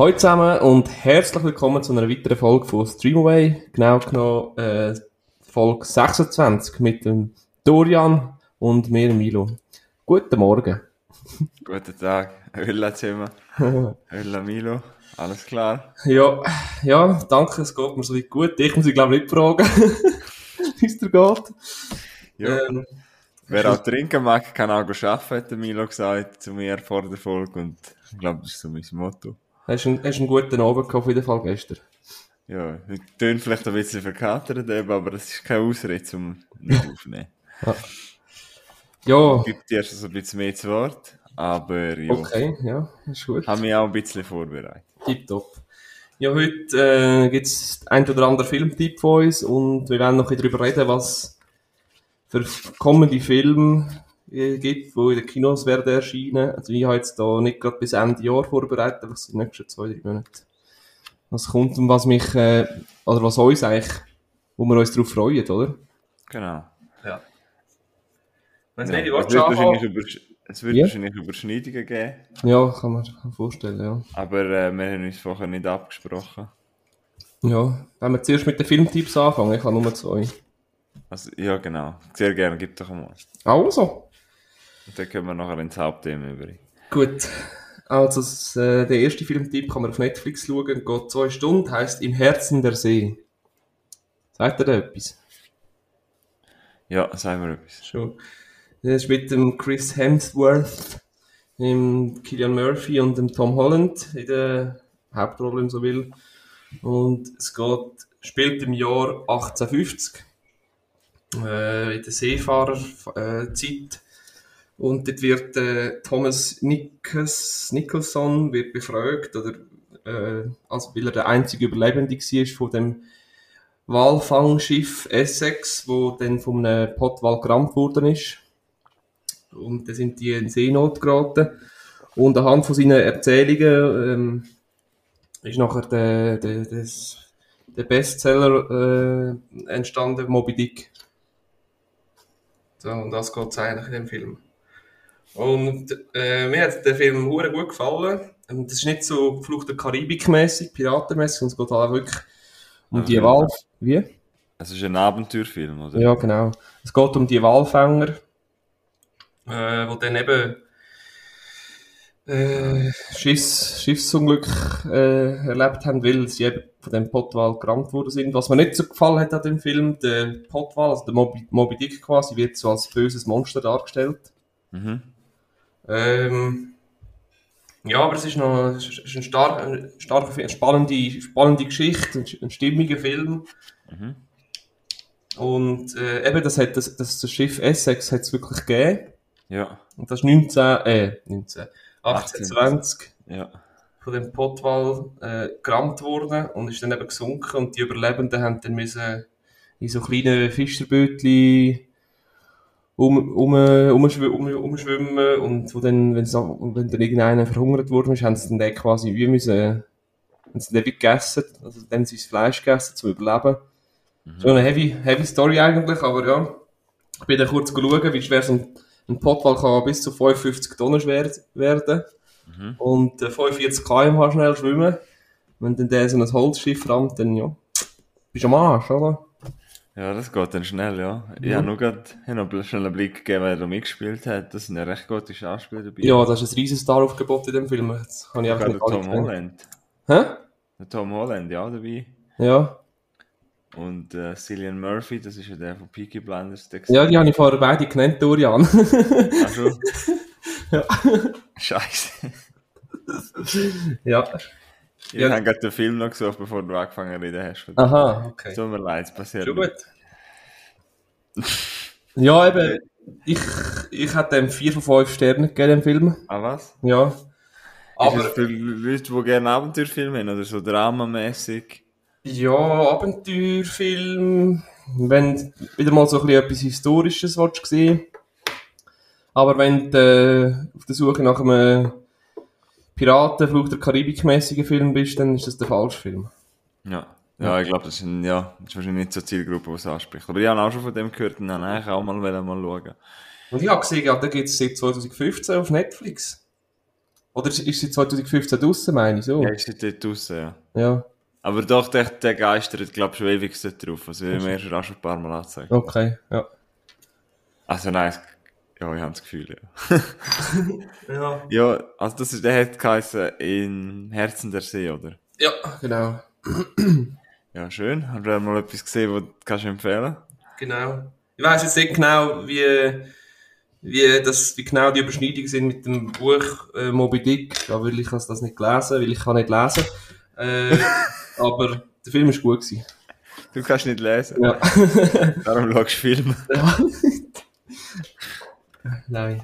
Hallo zusammen und herzlich willkommen zu einer weiteren Folge von Streamaway. Genau genommen äh, Folge 26 mit dem Dorian und mir, Milo. Guten Morgen. Guten Tag. Hölla zusammen. Hölla Milo. Alles klar? Ja, ja, danke, es geht mir so weit gut. Ich muss ich glaube nicht fragen, wie es dir geht. Ja. Ähm, Wer auch trinken mag, kann auch arbeiten, hat Milo gesagt zu mir vor der Folge und ich glaube, das ist so mein Motto. Hast du einen, hast einen guten Abend gehabt, auf jeden Fall gestern? Ja, ich töne vielleicht ein bisschen verkatert, aber das ist keine Ausrede, um nicht aufzunehmen. ja. ja. Gebe dir erst so ein bisschen mehr zu Wort, aber ja. Okay, ja, ist gut. Haben mich auch ein bisschen vorbereitet. Tipptopp. Ja, heute äh, gibt es ein oder andere Filmtipp von uns und wir werden noch ein bisschen darüber reden, was für kommende Filme gibt, die in den Kinos werden erscheinen. Also ich habe jetzt da nicht gerade bis Ende Jahr vorbereitet, aber es sind nächsten zwei, drei Monate. Was kommt und was mich, äh, oder was uns eigentlich, wo wir uns darauf freuen, oder? Genau. Ja. Wenn es ja, nicht es wird wahrscheinlich, es wird ja? wahrscheinlich Überschneidungen geben. Ja, kann man sich vorstellen, ja. Aber äh, wir haben uns vorher nicht abgesprochen. Ja, wenn wir zuerst mit den Filmtipps anfangen, ich habe nur zwei. Also, ja, genau. Sehr gerne, gib doch einmal. Also. Dann können wir nachher ins Hauptthema über. Gut. Also, das, äh, der erste Filmtipp kann man auf Netflix schauen, geht zwei Stunden, heißt Im Herzen der See. Sagt ihr da etwas? Ja, sagen wir etwas. Schon. Das ist mit dem Chris Hemsworth, dem Killian Murphy und dem Tom Holland in der Hauptrolle, wenn man so will. Und es geht, spielt im Jahr 1850 äh, in der Seefahrerzeit. Äh, und dort wird äh, Thomas Nickes, Nicholson wird befragt, oder, äh, also weil er der einzige Überlebende war von dem Walfangschiff Essex, wo dann von einem Pottwal gerammt worden ist. Und da sind die in Seenot geraten. Und anhand von seinen Erzählungen ähm, ist nachher der, der, des, der Bestseller äh, entstanden, Moby Dick. So, und das geht eigentlich in dem Film. Und äh, mir hat der Film hure gut gefallen. Und das ist nicht so Flucht der Karibik mäßig, Piratenmäßig, sondern es geht halt wirklich um die Wal. Wie? Es ist ein Abenteuerfilm, oder? Ja, genau. Es geht um die Walfänger, äh, wo dann eben äh, Schiffs, Schiffsunglück äh, erlebt haben, weil sie eben von dem Potwal gerammt worden sind. Was mir nicht so gefallen hat an dem Film, der Potwal, also der Moby, Moby Dick quasi, wird so als böses Monster dargestellt. Mhm. Ähm, ja, aber es ist noch es ist ein stark, ein starker, spannende, spannende Geschichte, ein stimmiger Film. Mhm. Und äh, eben, das, hat, das, das, das Schiff Essex hat es wirklich gegeben. Ja. Und das ist 19, äh, 19, 1820 ja. von dem Potwal äh, gerammt worden und ist dann eben gesunken und die Überlebenden haben dann müssen in so kleinen Fischerbötchen um, um, um, um, umschwimmen und wo dann, wenn, so, wenn dann irgendeiner verhungert worden ist, haben sie dann quasi wie müssen, haben sie dann gegessen, also dann sie das Fleisch gegessen, zum Überleben. Mhm. So eine heavy, heavy Story eigentlich, aber ja. Ich bin dann kurz schauen, wie schwer so ein, ein Potwal kann bis zu 55 Tonnen schwer werden. Mhm. Und äh, 45 km schnell schwimmen. Wenn dann der so ein Holzschiff rammt, dann ja, bist du am Arsch, oder? Ja, das geht dann schnell, ja. Ich mhm. habe nur gerade noch schnell einen Blick gegeben, wer da mitgespielt hat. Das sind ja recht gute Schauspieler dabei. Ja, das ist ein riesen Star-Aufgebot in dem Film. Das kann ich einfach nicht Tom Holland. Hä? Der Tom Holland, ja, dabei. Ja. Und äh, Cillian Murphy, das ist ja der von Peaky Blinders. Der ja, die habe ich vorher beide genannt, Dorian. Ach ja. Scheiße. ja. Ich ja. habe gerade den Film noch gesucht, bevor du angefangen zu reden hast. Aha, okay. Tut mir leid, es passiert. Schon gut. ja, eben, ich, ich hätte ihm 4 von 5 Sternen gegeben, dem Film. Ah, was? Ja. Aber ist es für Leute, die gerne Abenteuerfilme haben oder so dramamäßig? Ja, Abenteuerfilm, wenn wieder mal so ein bisschen etwas Historisches willst sehen. Aber wenn du äh, auf der Suche nach einem Piratenflug der Karibik-mäßigen Film bist, dann ist das der falsche Film. Ja. Ja, ich glaube, das, sind, ja, das ist wahrscheinlich nicht so eine Zielgruppe, die es anspricht. Aber ich habe auch schon von dem gehört und dann eigentlich auch mal, mal schauen. Und ich habe gesehen, ja, da gibt es seit 2015 auf Netflix. Oder ist sie 2015 draußen, meine ich so? Ja, ist sie dort draußen, ja. Ja. Aber doch, der, der geistert, glaube ich, schon ewig drauf. Also, wir haben mir schon ein paar Mal angezeigt. Okay, ja. Also, nein, ja, ich habe das Gefühl, ja. ja. Ja, also, das ist, der hat geheißen in Herzen der See, oder? Ja, genau. ja, schön. Hast du mal etwas gesehen, was du kannst empfehlen Genau. Ich weiß jetzt nicht genau, wie, wie, das, wie genau die Überschneidungen sind mit dem Buch äh, Moby Dick, da will ich das nicht gelesen, weil ich kann nicht lesen. Äh, aber der Film ist gut gewesen. Du kannst nicht lesen. Ja. Darum schaust du Filme. Ja. Nein.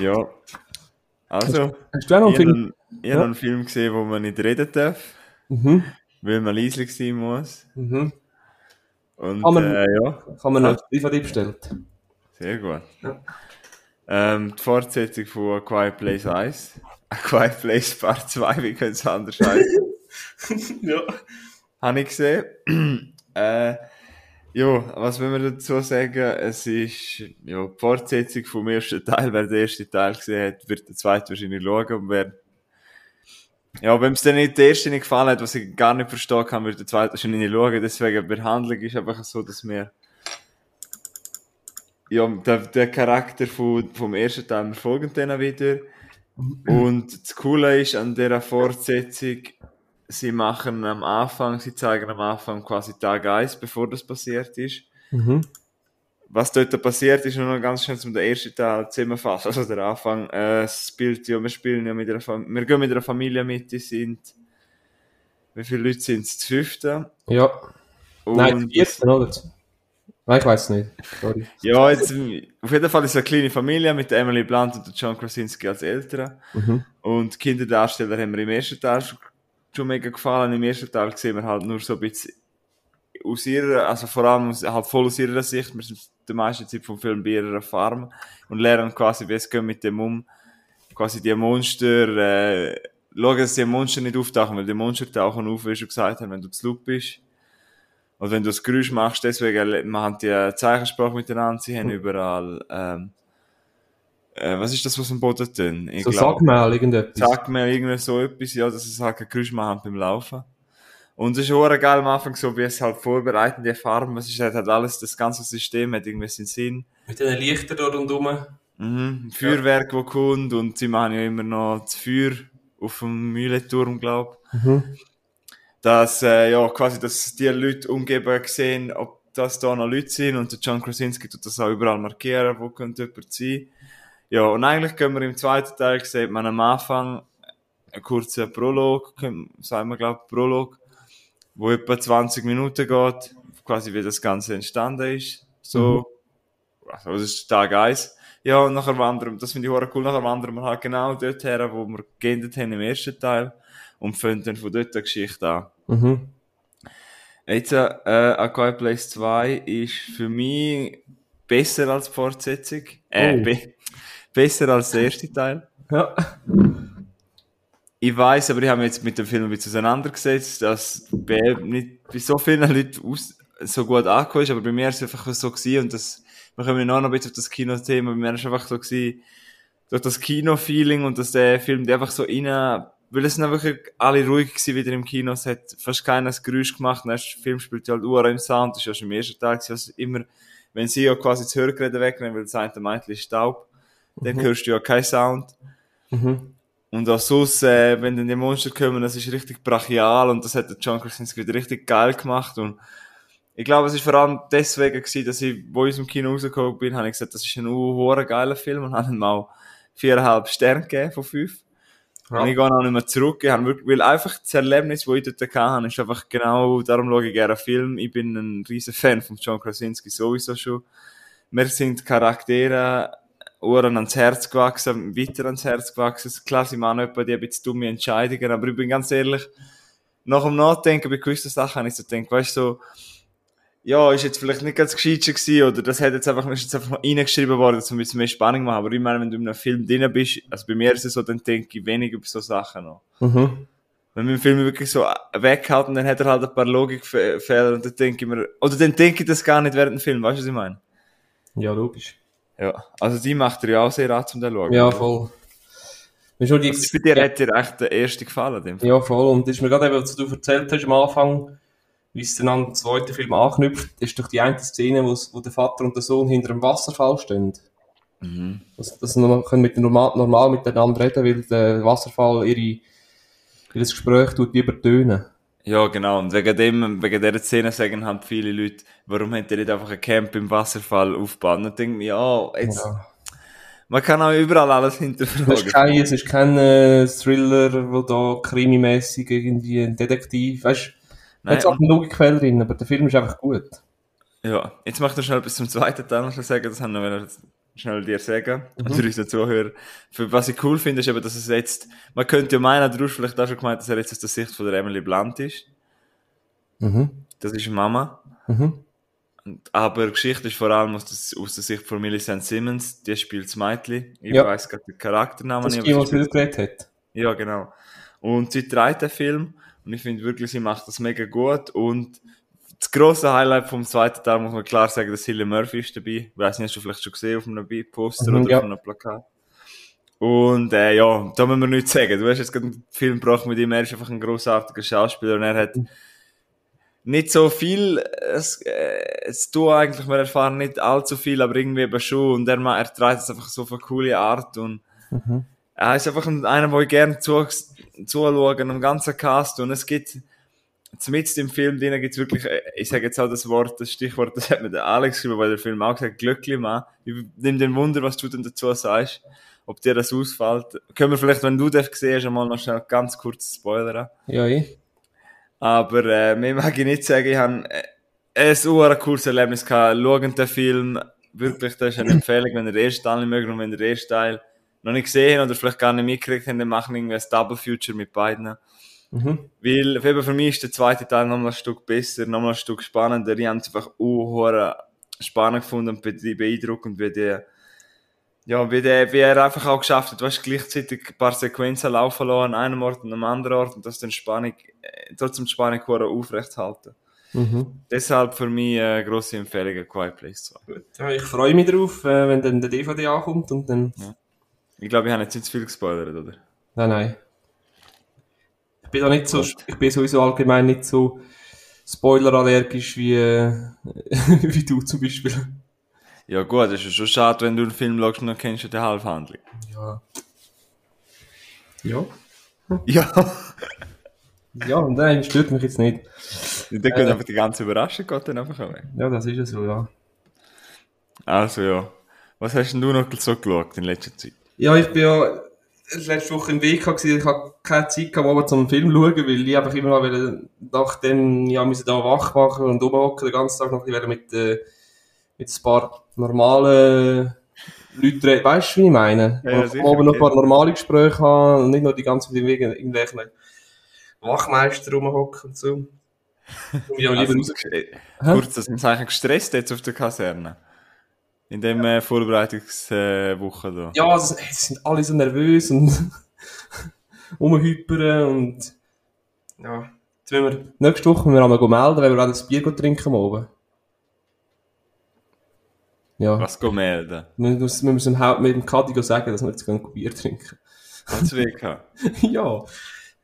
Ja. Also, Hast du auch noch einen ich habe Film? einen, ich Ja. habe einen Film gesehen, wo man nicht reden darf, Mhm. weil man leise sein muss. Mhm. Und Kann man- äh, ja, Kann man noch DVD bestellt. sehr gut. Ja. Ähm, die Fortsetzung von A Quiet Place 1. A Quiet Place Part 2, wie könnte es anders heißen? ja. Habe ich gesehen. äh, ja, was will man dazu sagen? Es ist ja, die Fortsetzung vom ersten Teil. Wer den ersten Teil gesehen hat, wird den zweiten wahrscheinlich schauen. Und wer, ja, wenn es dir nicht der erste nicht gefallen hat, was ich gar nicht verstehen kann, wird der zweite wahrscheinlich nicht schauen. Deswegen, die Behandlung ist einfach so, dass wir ja, der, der Charakter von, vom ersten Teil, wir folgen denen wieder. Und das Coole ist an dieser Fortsetzung, sie machen am Anfang, sie zeigen am Anfang quasi Tag 1, bevor das passiert ist. Mhm. Was dort passiert ist, nur noch ganz schnell zum den ersten Teil zusammenfassen. Also der Anfang, äh, es spielt ja, wir spielen ja mit einer Familie, wir gehen mit einer Familie mit, die sind, wie viele Leute sind es? Das fünfte. Ja. Und Nein, 14, oder? Nein, ich weiß nicht. Sorry. Ja, jetzt, auf jeden Fall ist es eine kleine Familie mit Emily Blunt und John Krasinski als Eltern. Mhm. Und die Kinderdarsteller haben mir im ersten Teil schon, schon mega gefallen. Im ersten Teil sehen wir halt nur so ein bisschen aus ihrer, also vor allem aus, halt voll aus ihrer Sicht. Wir sind die meiste Zeit vom Film bei ihrer Farm und lernen quasi, wie es geht mit dem um. Quasi die Monster, äh, schauen, dass die Monster nicht auftauchen, weil die Monster tauchen auf, wie wir schon gesagt haben, wenn du zu laut bist. Und wenn du das Geräusch machst, deswegen machen die Zeichensprache miteinander, sie haben überall, ähm, äh, was ist das, was am Boden tun? Ich So glaub- sag mal irgendetwas. Sag mir irgendwie so etwas, ja, dass es halt kein Geräusch machen beim Laufen. Und es ist auch geil am Anfang, so wie es halt vorbereiten, die Farben, es ist halt halt alles, das ganze System hat irgendwie seinen Sinn. Mit den Lichtern da rundherum. Mhm. Feuerwerk, wo kommt, und sie machen ja immer noch das Feuer auf dem Mühlenturm, glaub. Mhm. Dass, äh, ja, quasi, dass die Leute umgeben sehen, ob das da noch Leute sind, und der John Krasinski tut das auch überall markieren, wo könnte jemand sein. Ja, und eigentlich können wir im zweiten Teil sieht man am Anfang einen kurzen Prolog, sagen wir, glaub, Prolog, wo etwa 20 Minuten geht, quasi wie das Ganze entstanden ist. So, also das ist Tag 1. Ja, und nachher wandern, das finde ich auch cool, nachher wandern wir halt genau dort her, wo wir geendet haben im ersten Teil und fangen dann von dort eine Geschichte an. Mhm. Jetzt, äh, A Quiet Place 2 ist für mich besser als die Fortsetzung. Äh, Oh. Be besser als der erste Teil. Ja. Ich weiß, aber ich habe mich jetzt mit dem Film ein bisschen auseinandergesetzt, dass bei, nicht bei so vielen Leuten aus, so gut angekommen ist, aber bei mir ist es einfach so gewesen und das, wir kommen ja noch ein bisschen auf das Kino-Thema, bei mir ist es einfach so gewesen, durch das Kino-Feeling und dass der Film der einfach so rein, weil es sind wirklich alle ruhig gewesen wieder im Kino, es hat fast keiner ein Geräusch gemacht, der Film spielt ja halt Uhr im Sound, das ist ja schon im ersten Tag, also immer, wenn sie ja quasi das Hörgerät wegnehmen, weil das eine Meintel ist Staub, dann hörst du ja keinen Sound. Mhm. Und auch sonst, äh, wenn dann die Monster kommen, das ist richtig brachial und das hat der John Krasinski wieder richtig geil gemacht und ich glaube, es ist vor allem deswegen gewesen, dass ich, wo ich aus dem Kino rausgekommen bin, habe ich gesagt, das ist ein uh, geiler Film und habe ihm auch viereinhalb Sterne gegeben von fünf. Ja. Und ich gehe auch nicht mehr zurück. Ich habe wirklich, weil einfach das Erlebnis, das ich dort hatte, ist einfach genau, darum schaue ich gerne Film. Ich bin ein riesen Fan von John Krasinski sowieso schon. Wir sind Charaktere, Ohren ans Herz gewachsen, weiter ans Herz gewachsen. Klar, sie machen etwa die ein bisschen dumme Entscheidungen, aber ich bin ganz ehrlich, nach dem Nachdenken bei gewissen Sachen habe ich so gedacht, weißt du, so, ja, ist jetzt vielleicht nicht ganz gewesen, oder das hat jetzt einfach, ist jetzt einfach mal reingeschrieben worden, wir ein bisschen mehr Spannung machen. Aber ich meine, wenn du in einem Film drin bist, also bei mir ist es so, dann denke ich weniger über so Sachen noch. Mhm. Wenn wir den Film wirklich so weghalten, dann hat er halt ein paar Logikfehler und dann denke ich mir, oder dann denke ich das gar nicht während dem Film, weißt du, was ich meine? Ja, logisch. Ja, also die macht er ja auch sehr an zum den schauen. Ja, voll. Schon die, Also bei dir hat dir echt der erste gefallen, ja, voll. Und das ist mir gerade eben, was du erzählt hast am Anfang, wie es dann an den zweiten Film anknüpft, ist doch die eine Szene, wo, wo der Vater und der Sohn hinter einem Wasserfall stehen. Mhm. Dass, dass sie können mit normal, normal miteinander reden, weil der Wasserfall ihre, ihr Gespräch tut übertönen. Ja, genau. Und wegen dem, wegen dieser Szene sagen halt viele Leute, warum habt ihr nicht einfach ein Camp im Wasserfall aufgebaut? Und dann denke ich ja, jetzt, Ja. man kann auch überall alles Es ist hinterfragen. kein, es ist kein äh, Thriller, wo da krimimäßig irgendwie ein Detektiv, weißt du, hat auch eine Logikquelle drin, aber der Film ist einfach gut. Ja, jetzt möchte ich noch schnell bis zum zweiten Teil noch sagen, das haben wir noch schnell dir sagen, Mhm. oder unseren Zuhörer. Für, was ich cool finde, ist eben, dass es jetzt, man könnte ja meinen, du hast vielleicht auch schon gemeint, dass er jetzt aus der Sicht von der Emily Blunt ist. Mhm. Das ist Mama. Mhm. Und, aber die Geschichte ist vor allem aus, der- aus der Sicht von Millicent Simmons, die spielt das Mädchen. Ich Ja. weiss gerade den Charakternamen Das ist nicht, die, was sie geredet hat. ja, genau. Und sie dreht den Film und ich finde wirklich, sie macht das mega gut und das grosse Highlight vom zweiten Teil muss man klar sagen, dass Cillian Murphy ist dabei. Ich weiss nicht, hast du vielleicht schon gesehen auf einem Poster Mhm, oder ja. auf einem Plakat. Und äh, ja, da müssen wir nichts sagen. Du hast jetzt gerade einen Film gebracht mit ihm, er ist einfach ein grossartiger Schauspieler und er hat nicht so viel es, äh, es tun eigentlich, wir erfahren nicht allzu viel, aber irgendwie eben schon und er, er trägt es einfach so auf eine coole Art und Mhm. er ist einfach ein- einer, wo ich gerne zu, zuschaue, einem ganzen Cast und es gibt zumindest im Film drin gibt's wirklich, äh, ich sage jetzt auch das Wort, das Stichwort, das hat mir der Alex geschrieben, weil der Film auch gesagt, glücklich Mann. Ich nimm den Wunder, was du denn dazu sagst, ob dir das ausfällt. Können wir vielleicht, wenn du das gesehen hast, einmal noch schnell ganz kurz spoilern. Ja, ich. Aber äh, mehr mag ich nicht sagen. Ich habe äh, ein super cooles Erlebnis gehabt. Schauen den Film. Wirklich, das ist eine Empfehlung, wenn ihr den ersten Teil nicht mögt und wenn ihr den ersten Teil noch nicht gesehen habt oder vielleicht gar nicht mitgekriegt habt, dann machen wir irgendwie ein Double Future mit beiden. Mhm. Weil eben für mich ist der zweite Teil nochmal ein Stück besser, nochmal ein Stück spannender. Ich habe es einfach uh, spannend gefunden und be- beeindruckend, wie die, ja, wie, der, wie er einfach auch geschafft hat, weißt, gleichzeitig ein paar Sequenzen laufen lassen, an einem Ort und an einem anderen Ort und das dann Spannung, äh, trotzdem die Spannung aufrecht halten. Mhm. Deshalb für mich äh, grosse Empfehlung, A Quiet Place 2. Gut. Ja, ich freue mich drauf, äh, wenn dann der DVD ankommt und dann. Ich glaube, ich habe jetzt nicht zu viel gespoilert, oder? Nein, nein. Ich bin da nicht so, ich bin sowieso allgemein nicht so spoilerallergisch wie, äh, wie du zum Beispiel. Ja gut, es ist ja schon schade, wenn du einen Film schaust und dann kennst du die Halbhandlung. Ja. Ja. Ja. Ja, nein, stört mich jetzt nicht. Und dann geht einfach die ganze Überraschung geht dann einfach weg. Ja, das ist ja so, ja. Also ja. Was hast denn du noch so geschaut in letzter Zeit? Ja, ich bin ja letzte Woche im Weg gewesen. Ich habe keine Zeit gehabt, mal zum Film zu schauen, weil ich einfach immer noch nachdem ja, müssen da wach machen und rumhocken, den ganzen Tag noch ein bisschen mit, äh, mit ein paar normalen Leuten reden. Weißt du, wie ich meine? Ja, ja, aber noch ein paar normale Gespräche haben und nicht nur die ganze Zeit wegen irgendwelchen Wachmeister rumhocken und so. Und ja, lieber Also, äh, kurz, dass man sagen, gestresst jetzt auf der Kaserne. In dem äh, Vorbereitungswoche äh, da. Ja, also, ey, sie sind alle so nervös und rumhypern und ja. Jetzt wir, nächste Woche müssen wir einmal melden, wenn wir auch ein Bier trinken oben. Ja, Was go melden? wir müssen, wir müssen dem mit dem Kadi sagen, dass wir jetzt gehen Bier trinken. Hat's weh ja.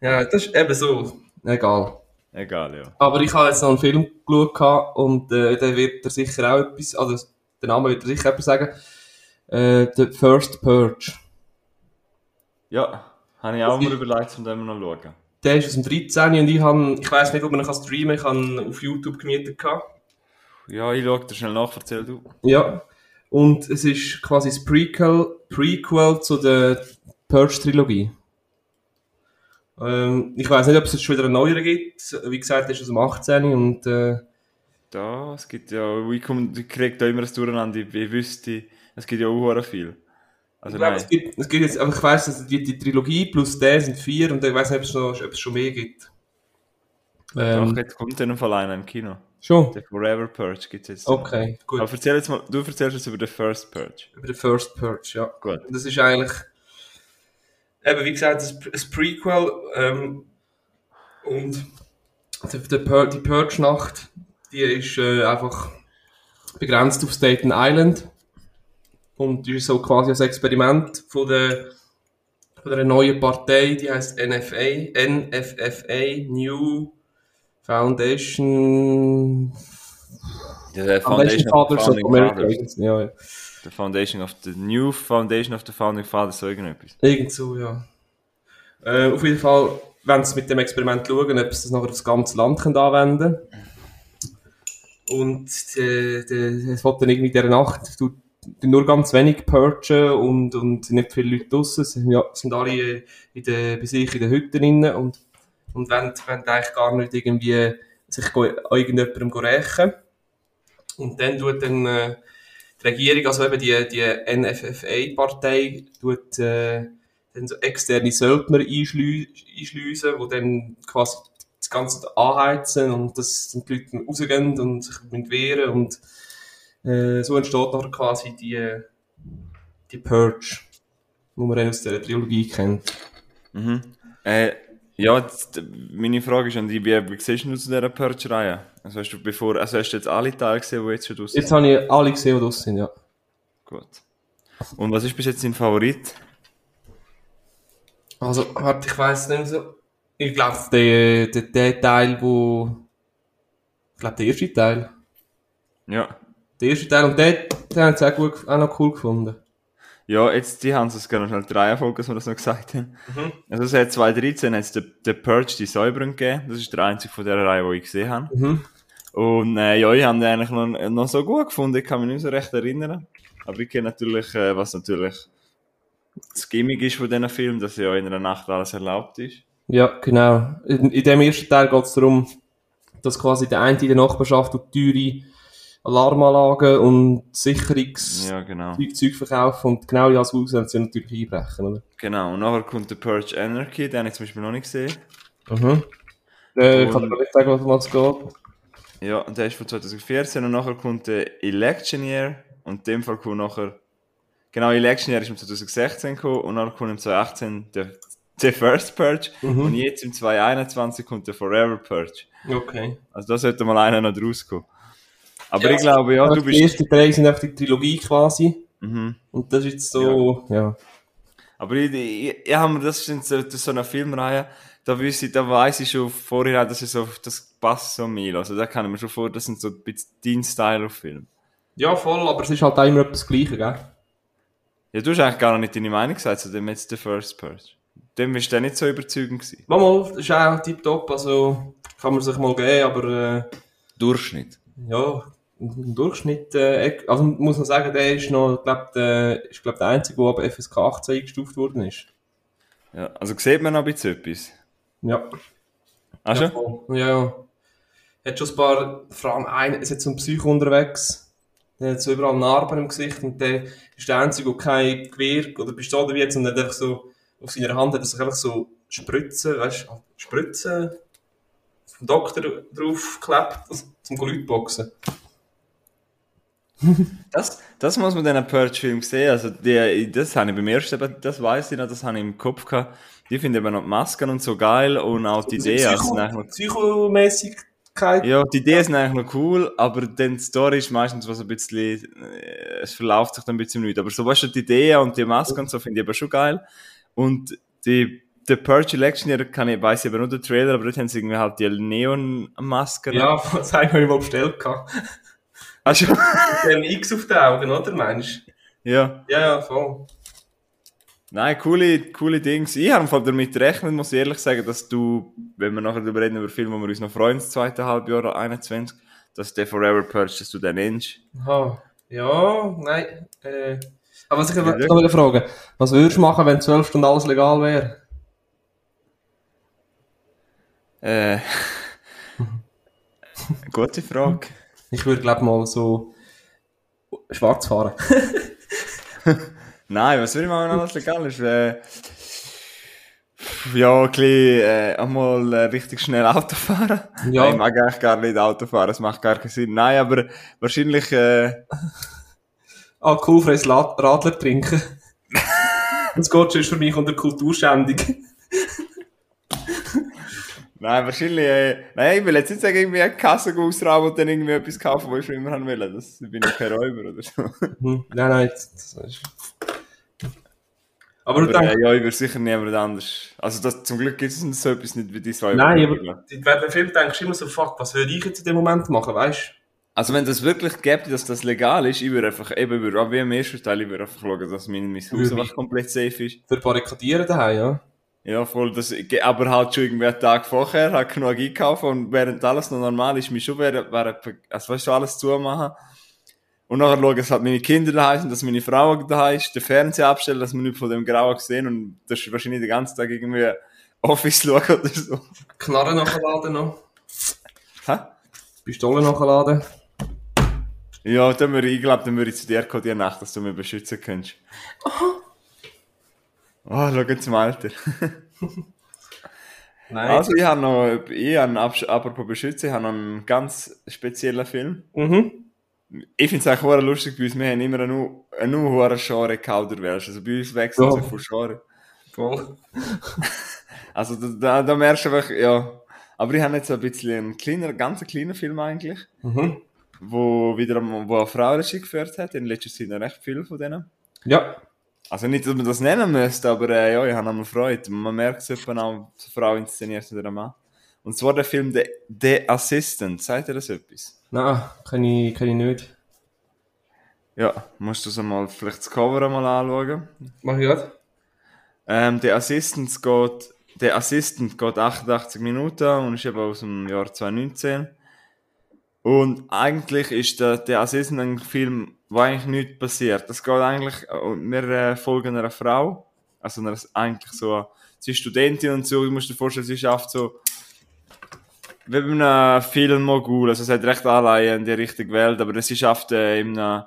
Ja, das ist eben so. Egal. Egal, ja. Aber ich habe jetzt noch einen Film geschaut und äh, der wird er sicher auch etwas, also der Name wird er sicher etwas sagen. Äh, The First Purge. Ja, habe ich auch mal überlegt, um den noch zu schauen. Der ist aus dem 13 und ich habe, ich weiss nicht, ob man ihn streamen kann, ich habe auf YouTube gemietet gehabt. Ja, ich schaue dir schnell nach, erzähl du. Ja. Und es ist quasi das Prequel, Prequel zu der Purge-Trilogie. Ähm, ich weiss nicht, ob es jetzt schon wieder einen neueren gibt. Wie gesagt, der ist aus dem 18 und äh, Da, es gibt ja, ich, komm, ich krieg da immer ein Durcheinander, ich, ich wüsste, es gibt ja auch viel. Also ich glaube, nein. es gibt, es gibt jetzt, aber ich weiss, dass die, die Trilogie plus der sind vier und ich weiss nicht, ob es, noch, ob es schon mehr gibt. Doch, Ähm, jetzt kommt in einem Fall einer im Kino. schon? Der Forever Purge gibt's jetzt. Okay, gut. Aber erzähl jetzt mal, du erzählst jetzt über den First Purge. Über den First Purge, ja. Gut. Das ist eigentlich, eben wie gesagt, das, das Prequel ähm, und die, die Purge-Nacht, die ist äh, einfach begrenzt auf Staten Island und ist so quasi ein Experiment von der von einer neuen Partei, die heißt NFA, NFFA, New Foundation, The Foundation Fathers of America. Ja, ja. The Foundation of the New Foundation of the Founding Fathers, so irgendetwas. Irgend so, ja. Äh, auf jeden Fall, wenn sie mit dem Experiment schauen, ob sie das nachher aufs ganze Land können anwenden Und äh, es wird dann irgendwie in dieser Nacht du, nur ganz wenig purgen und, und nicht viele Leute draussen. Es sind, ja, sind alle in der, bei sich in den Hütten drin und, und wollen, wollen eigentlich gar nicht irgendwie sich irgendjemandem rächen. Und dann tut dann äh, die Regierung, also eben die, die NFFA-Partei, tut äh, dann so externe Söldner einschleusen, die dann quasi das Ganze anheizen und dass die Leute rausgehen und sich wehren und äh, so entsteht nachher quasi die, die Purge, die man dann aus der Trilogie kennt. Mhm. Äh, ja, jetzt, meine Frage ist an dich, wie, wie siehst du zu dieser Purge-Reihe? Also hast du bevor, also hast du jetzt alle Teile gesehen, die jetzt schon draussen Jetzt habe ich alle gesehen, die draussen sind, ja. Gut. Und was ist bis jetzt dein Favorit? Also, warte, ich weiss nicht so. Ich glaube, der, der, der Teil, wo. Ich glaube, der erste Teil. Ja. Der erste Teil und den, den haben sie auch, gut, auch noch cool gefunden. Ja, jetzt, die haben es gerne schnell drei Folgen, dass wir das noch gesagt haben. Mhm. Also, seit 2013 hat es den, den Purge, die Säuberen gegeben. Das ist der einzige von der Reihe, die ich gesehen habe. Mhm. Und, äh, ja, ich habe den eigentlich noch, noch so gut gefunden. Ich kann mich nicht so recht erinnern. Aber ich kenne natürlich, äh, was natürlich das Gimmick ist von diesen Film, dass ja in einer Nacht alles erlaubt ist. Ja, genau. In, in dem ersten Teil geht es darum, dass quasi der eine in der Nachbarschaft teure Alarmanlagen und Sicherungs Ja, genau. Zeug verkaufen und genau in das Haus werden sie natürlich einbrechen, oder? Genau. Und nachher kommt der Purge Anarchy, den habe ich zum Beispiel noch nicht gesehen. Mhm. Äh, ich Und- kann dir nicht sagen, was was es geht. Ja, und der ist von 2014 und nachher kommt der Election Year und in dem Fall kommt nachher, genau, Election Year ist im 2016 gekommen und nachher kommt im 2018 der, der First Purge Mhm. und jetzt im 2021 kommt der Forever Purge. Okay. Also da sollte mal einer noch draus kommen. Aber Ja, ich glaube, ja, Also du die bist... ersten drei sind einfach die Trilogie quasi. Mhm. Und das ist jetzt so, ja. Aber ich, ich, ich habe mir, das ist so, das so eine Filmreihe, da weiss ich, da weiss ich schon vorher, dass ich so, das passt so mir. Also da kann ich mir schon vor, das sind so ein bisschen dein Style auf Film. Ja, voll, aber es ist halt auch immer etwas das Gleiche, gell? Ja, du hast eigentlich gar nicht deine Meinung gesagt zu dem jetzt The First Purge. Dem bist du nicht so überzeugend gewesen. Mal, mal, das ist auch tipptopp, also kann man sich mal geben, aber äh, Durchschnitt. ja, im Durchschnitt, äh, also muss man sagen, der ist noch, glaub, der, ist glaub, der einzige, der ab FSK 18 eingestuft worden ist. Ja, also sieht man noch ein bisschen etwas. Ja. Ach schon? Ja, ja. ja. Hat schon ein paar, vor allem ein, es hat so einen Psycho unterwegs, der hat so überall Narben im Gesicht und der ist der Einzige, der kein Gewehr oder Pistole wie jetzt und hat einfach so, auf seiner Hand hat er sich einfach so Spritzen, weißt du, Spritzen vom Doktor draufgeklebt, also zum Leute. Das, das muss man einem Purge-Film sehen. Also die, das habe ich beim ersten, aber das weiß ich noch, das habe ich im Kopf gehabt. Die finde eben noch die Masken und so geil und auch die Idee. Also sind eigentlich noch, Psychomäßigkeit. ja, die Idee sind eigentlich noch cool, aber dann die Story ist meistens was ein bisschen, äh, es verläuft sich dann ein bisschen nicht. Aber so weißt du, die Idee und die Masken und so finde ich aber schon geil. Und die, der Purge Election, ja, kann ich, weiß ich aber nur den Trailer, aber dort haben sie irgendwie halt die Neon-Masken. Ja, das habe ich mal bestellt. gehabt. Also, Mit dem X auf den Augen, oder, meinst du? ja. Ja, ja, voll. Nein, coole, coole Dings. Ich habe damit gerechnet, muss ich ehrlich sagen, dass du, wenn wir nachher darüber reden, über Filme, wo wir uns noch freuen, das zweite Halbjahr 21, dass der Forever Purge, dass du den nennst. Aha. Ja, nein. Äh, aber was ich Ja, noch will fragen, was würdest du machen, wenn 12 Stunden alles legal wäre? Äh, gute Frage. Ich würde, glaube mal so schwarz fahren. Nein, was will ich machen, wenn alles legal ist? Äh, ja, ein bisschen, äh, einmal äh, richtig schnell Auto fahren. Ja. Nein, ich mag eigentlich gar nicht Auto fahren, das macht gar keinen Sinn. Nein, aber wahrscheinlich, äh, Alkoholfreies Radler trinken. das geht schon für mich unter Kulturschändung. Nein, wahrscheinlich, äh, nein, ich will jetzt nicht sagen, irgendwie eine Kasse ausrauben und dann irgendwie etwas kaufen, was ich schon immer haben will. Das bin ich kein Räuber oder so. Hm, nein, nein, das, ist... Aber, du Aber denkst, äh, ja, ich würde sicher niemand anders. Also das, zum Glück gibt es so etwas nicht wie die zwei. nein, aber während dem Film denkst du immer so, fuck, was würde ich jetzt in dem Moment machen, weißt Also wenn das wirklich gäbe, dass das legal ist, ich würde einfach, eben, würde, auch wie im ersten Teil, ich würde einfach schauen, dass mein, mein Haus einfach komplett safe ist. Für Barrikadieren daheim, ja. Ja, voll, das, aber halt schon irgendwie einen Tag vorher, hat genug eingekauft und während alles noch normal ist, mich schon während, während, also weißt du, alles zumachen. Und nachher schauen, dass halt meine Kinder daheim sind, dass meine Frau daheim ist, den Fernseher abstellen, dass wir nicht von dem Grauen sehen und das ist wahrscheinlich den ganzen Tag irgendwie Office schauen oder so. Knarren nachladen noch. Hä? Pistole nachladen. Ja, dann würde ich, ich glaube, dann würde ich zu dir kommen, die Nacht, dass du mich beschützen kannst. Oh, schau jetzt zum Alter. Nein. Also, ich habe noch, ich habe, apropos beschützen, ich habe noch einen ganz speziellen Film. Mhm. Ich finde es eigentlich sehr lustig bei uns, wir haben immer einen, einen hohen Genre Kauderwelsch. Also bei uns Ja. ja. von Genre. Voll. Also da, da, da merkst du einfach, ja. Aber ich habe jetzt ein bisschen einen kleinen, ganz einen kleinen Film eigentlich, Mhm. Wo wieder wo eine Frau Regie geführt hat. In letzter Zeit noch recht viel von denen. Ja. Also nicht, dass man das nennen müsste, aber äh, ja, ich habe einmal Freude. Man merkt es auch, eine Frau inszeniert oder ein Mann. Und zwar der Film The, The Assistant. Sagt ihr das etwas? Nein, kann ich, kann ich nicht. Ja, musst du es einmal, vielleicht das Cover einmal anschauen. Mach ich grad. Ähm, der Assistant geht, der Assistant geht 88 Minuten und ist eben aus dem Jahr 2019. Und eigentlich ist der, der Assistant ein Film, wo eigentlich nichts passiert. Das geht eigentlich, äh, wir äh, folgen einer Frau, also einer, eigentlich so, sie ist Studentin und so, ich muss dir vorstellen, sie schafft so, wie bei einem Filmmogul, also sie hat recht allein in die richtige Welt, aber sie schafft äh, in einem,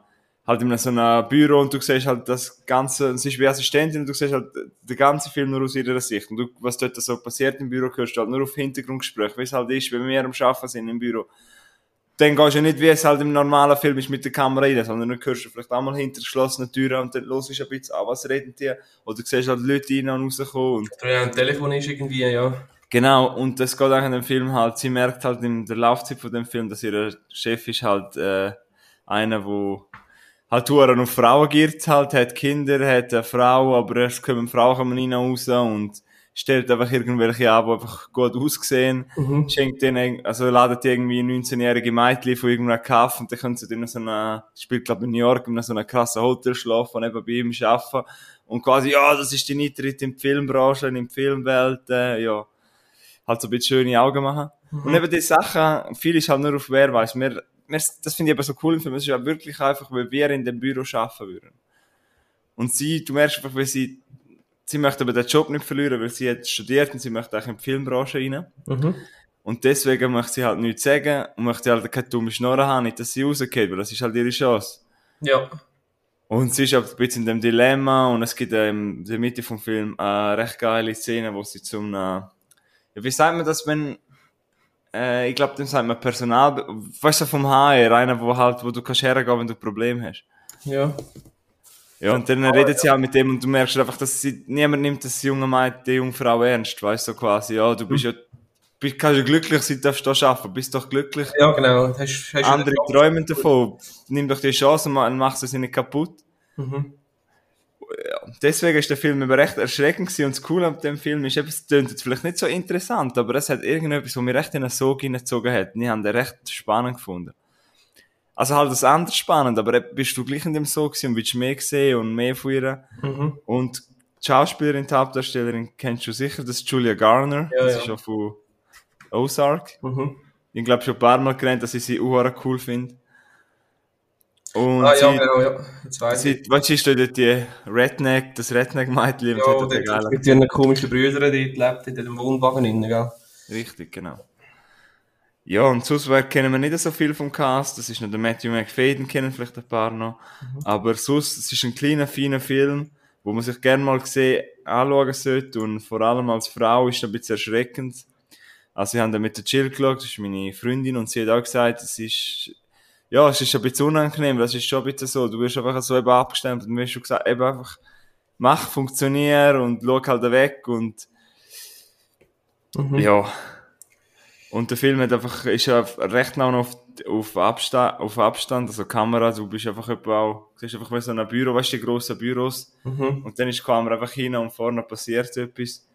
halt in so einem Büro und du siehst halt das Ganze, sie ist wie Assistentin und du siehst halt den ganzen Film nur aus ihrer Sicht. Und du, was dort so passiert im Büro, hörst du halt nur auf Hintergrundgespräche, wie es halt ist, wenn wir am Arbeiten sind im Büro. Dann gehst du ja nicht, wie es halt im normalen Film ist, mit der Kamera rein, sondern dann hörst du vielleicht einmal hinter geschlossenen Türen und dann hörst du ein bisschen, ah, was reden die? Oder du siehst halt Leute rein und rauskommen und ja, ein Telefon ist irgendwie, ja. Genau, und das geht auch in dem Film halt, sie merkt halt in der Laufzeit von dem Film, dass ihr Chef ist halt äh, einer, wo halt Touren auf Frauen gibt, halt, hat Kinder, hat eine Frau, aber erst kommen Frauen kommen rein raus und stellt einfach irgendwelche an, die einfach gut aussehen, Mhm. schenkt denen, also ladet die irgendwie 19-jährige Mädchen von irgendeinem Kaff und dann können sie dann in so einer, spielt glaube in New York, in so einer krassen Hotel schlafen und eben bei ihm arbeiten und quasi, ja, das ist die Niedrit in der Filmbranche, in der Filmwelt, äh, ja, halt so ein bisschen schöne Augen machen. Und eben die Sachen, viel ist halt nur auf wer weiß. Wir, wir, das finde ich aber so cool im Film. Es ist ja wirklich einfach, weil wir in dem Büro arbeiten würden. Und sie, du merkst einfach, weil sie, sie möchte aber den Job nicht verlieren, weil sie hat studiert und sie möchte eigentlich in die Filmbranche rein. Mhm. Und deswegen möchte sie halt nichts sagen und möchte halt keine dumme Schnorren haben, nicht, dass sie rausgeht, weil das ist halt ihre Chance. Ja. Und sie ist auch ein bisschen in dem Dilemma und es gibt ähm, in der Mitte vom Film eine recht geile Szene, wo sie zum, äh, ja, wie sagt man das, wenn, äh, ich glaube, dem sagt man Personal, weißt du, vom HR, einer, wo halt, wo du kannst hergehen, wenn du ein Problem hast. Ja. Ja, und dann redet sie halt mit dem und du merkst einfach, dass sie, niemand nimmt das junge Mädchen, die junge Frau ernst, weißt du, so quasi, ja, du bist ja, bist, kannst ja glücklich sein, darfst du hier arbeiten, bist doch glücklich. Ja, genau. Hast, hast Andere träumen davon, nimm doch die Chance und ma- mach sie nicht kaputt. Mhm. deswegen ist der Film aber recht erschreckend gewesen. und das Coole an dem Film ist, eben, es klingt jetzt vielleicht nicht so interessant, aber es hat irgendetwas, was mich recht in einen Sog hineingezogen hat. Und ich habe den recht spannend gefunden. Also halt das andere spannend, aber bist du gleich in dem Sog gewesen und willst mehr sehen und mehr von ihr. Mhm. Und die Schauspielerin, die Hauptdarstellerin, kennst du sicher, das ist Julia Garner. Ja, das ja. ist schon von Ozark. Mhm. Ich glaube schon ein paar Mal gelernt, dass ich sie auch cool finde. Und Ah, ja, sie, genau, ja. Jetzt ich. sie, weißt du, ist dort die Redneck, das Redneck-Mädchen, und Ja, geilen mit ihren komischen Brüdern, die lebt in dem Wohnwagen drin, gell? Richtig, genau. Ja, und sonst kennen wir nicht so viel vom Cast. Das ist noch der Matthew McFadden, kennen vielleicht ein paar noch. Aber sonst, es ist ein kleiner, feiner Film, wo man sich gerne mal gesehen, anschauen sollte. Und vor allem als Frau ist es ein bisschen erschreckend. Also, wir haben da mit der Jill geschaut, das ist meine Freundin, und sie hat auch gesagt, es ist, ja, es ist ein bisschen unangenehm, das ist schon ein bisschen so. Du wirst einfach so eben abgestimmt und mir hast schon gesagt, eben einfach, mach, funktionier und schau halt weg und, Mhm. ja. Und der Film hat einfach, ist ja recht nah noch auf, auf Abstand, auf Abstand, also Kamera, du bist einfach auch, du einfach wie so ein Büro, weißt du, die grossen Büros. Mhm. Und dann ist die Kamera einfach hin und vorne passiert etwas.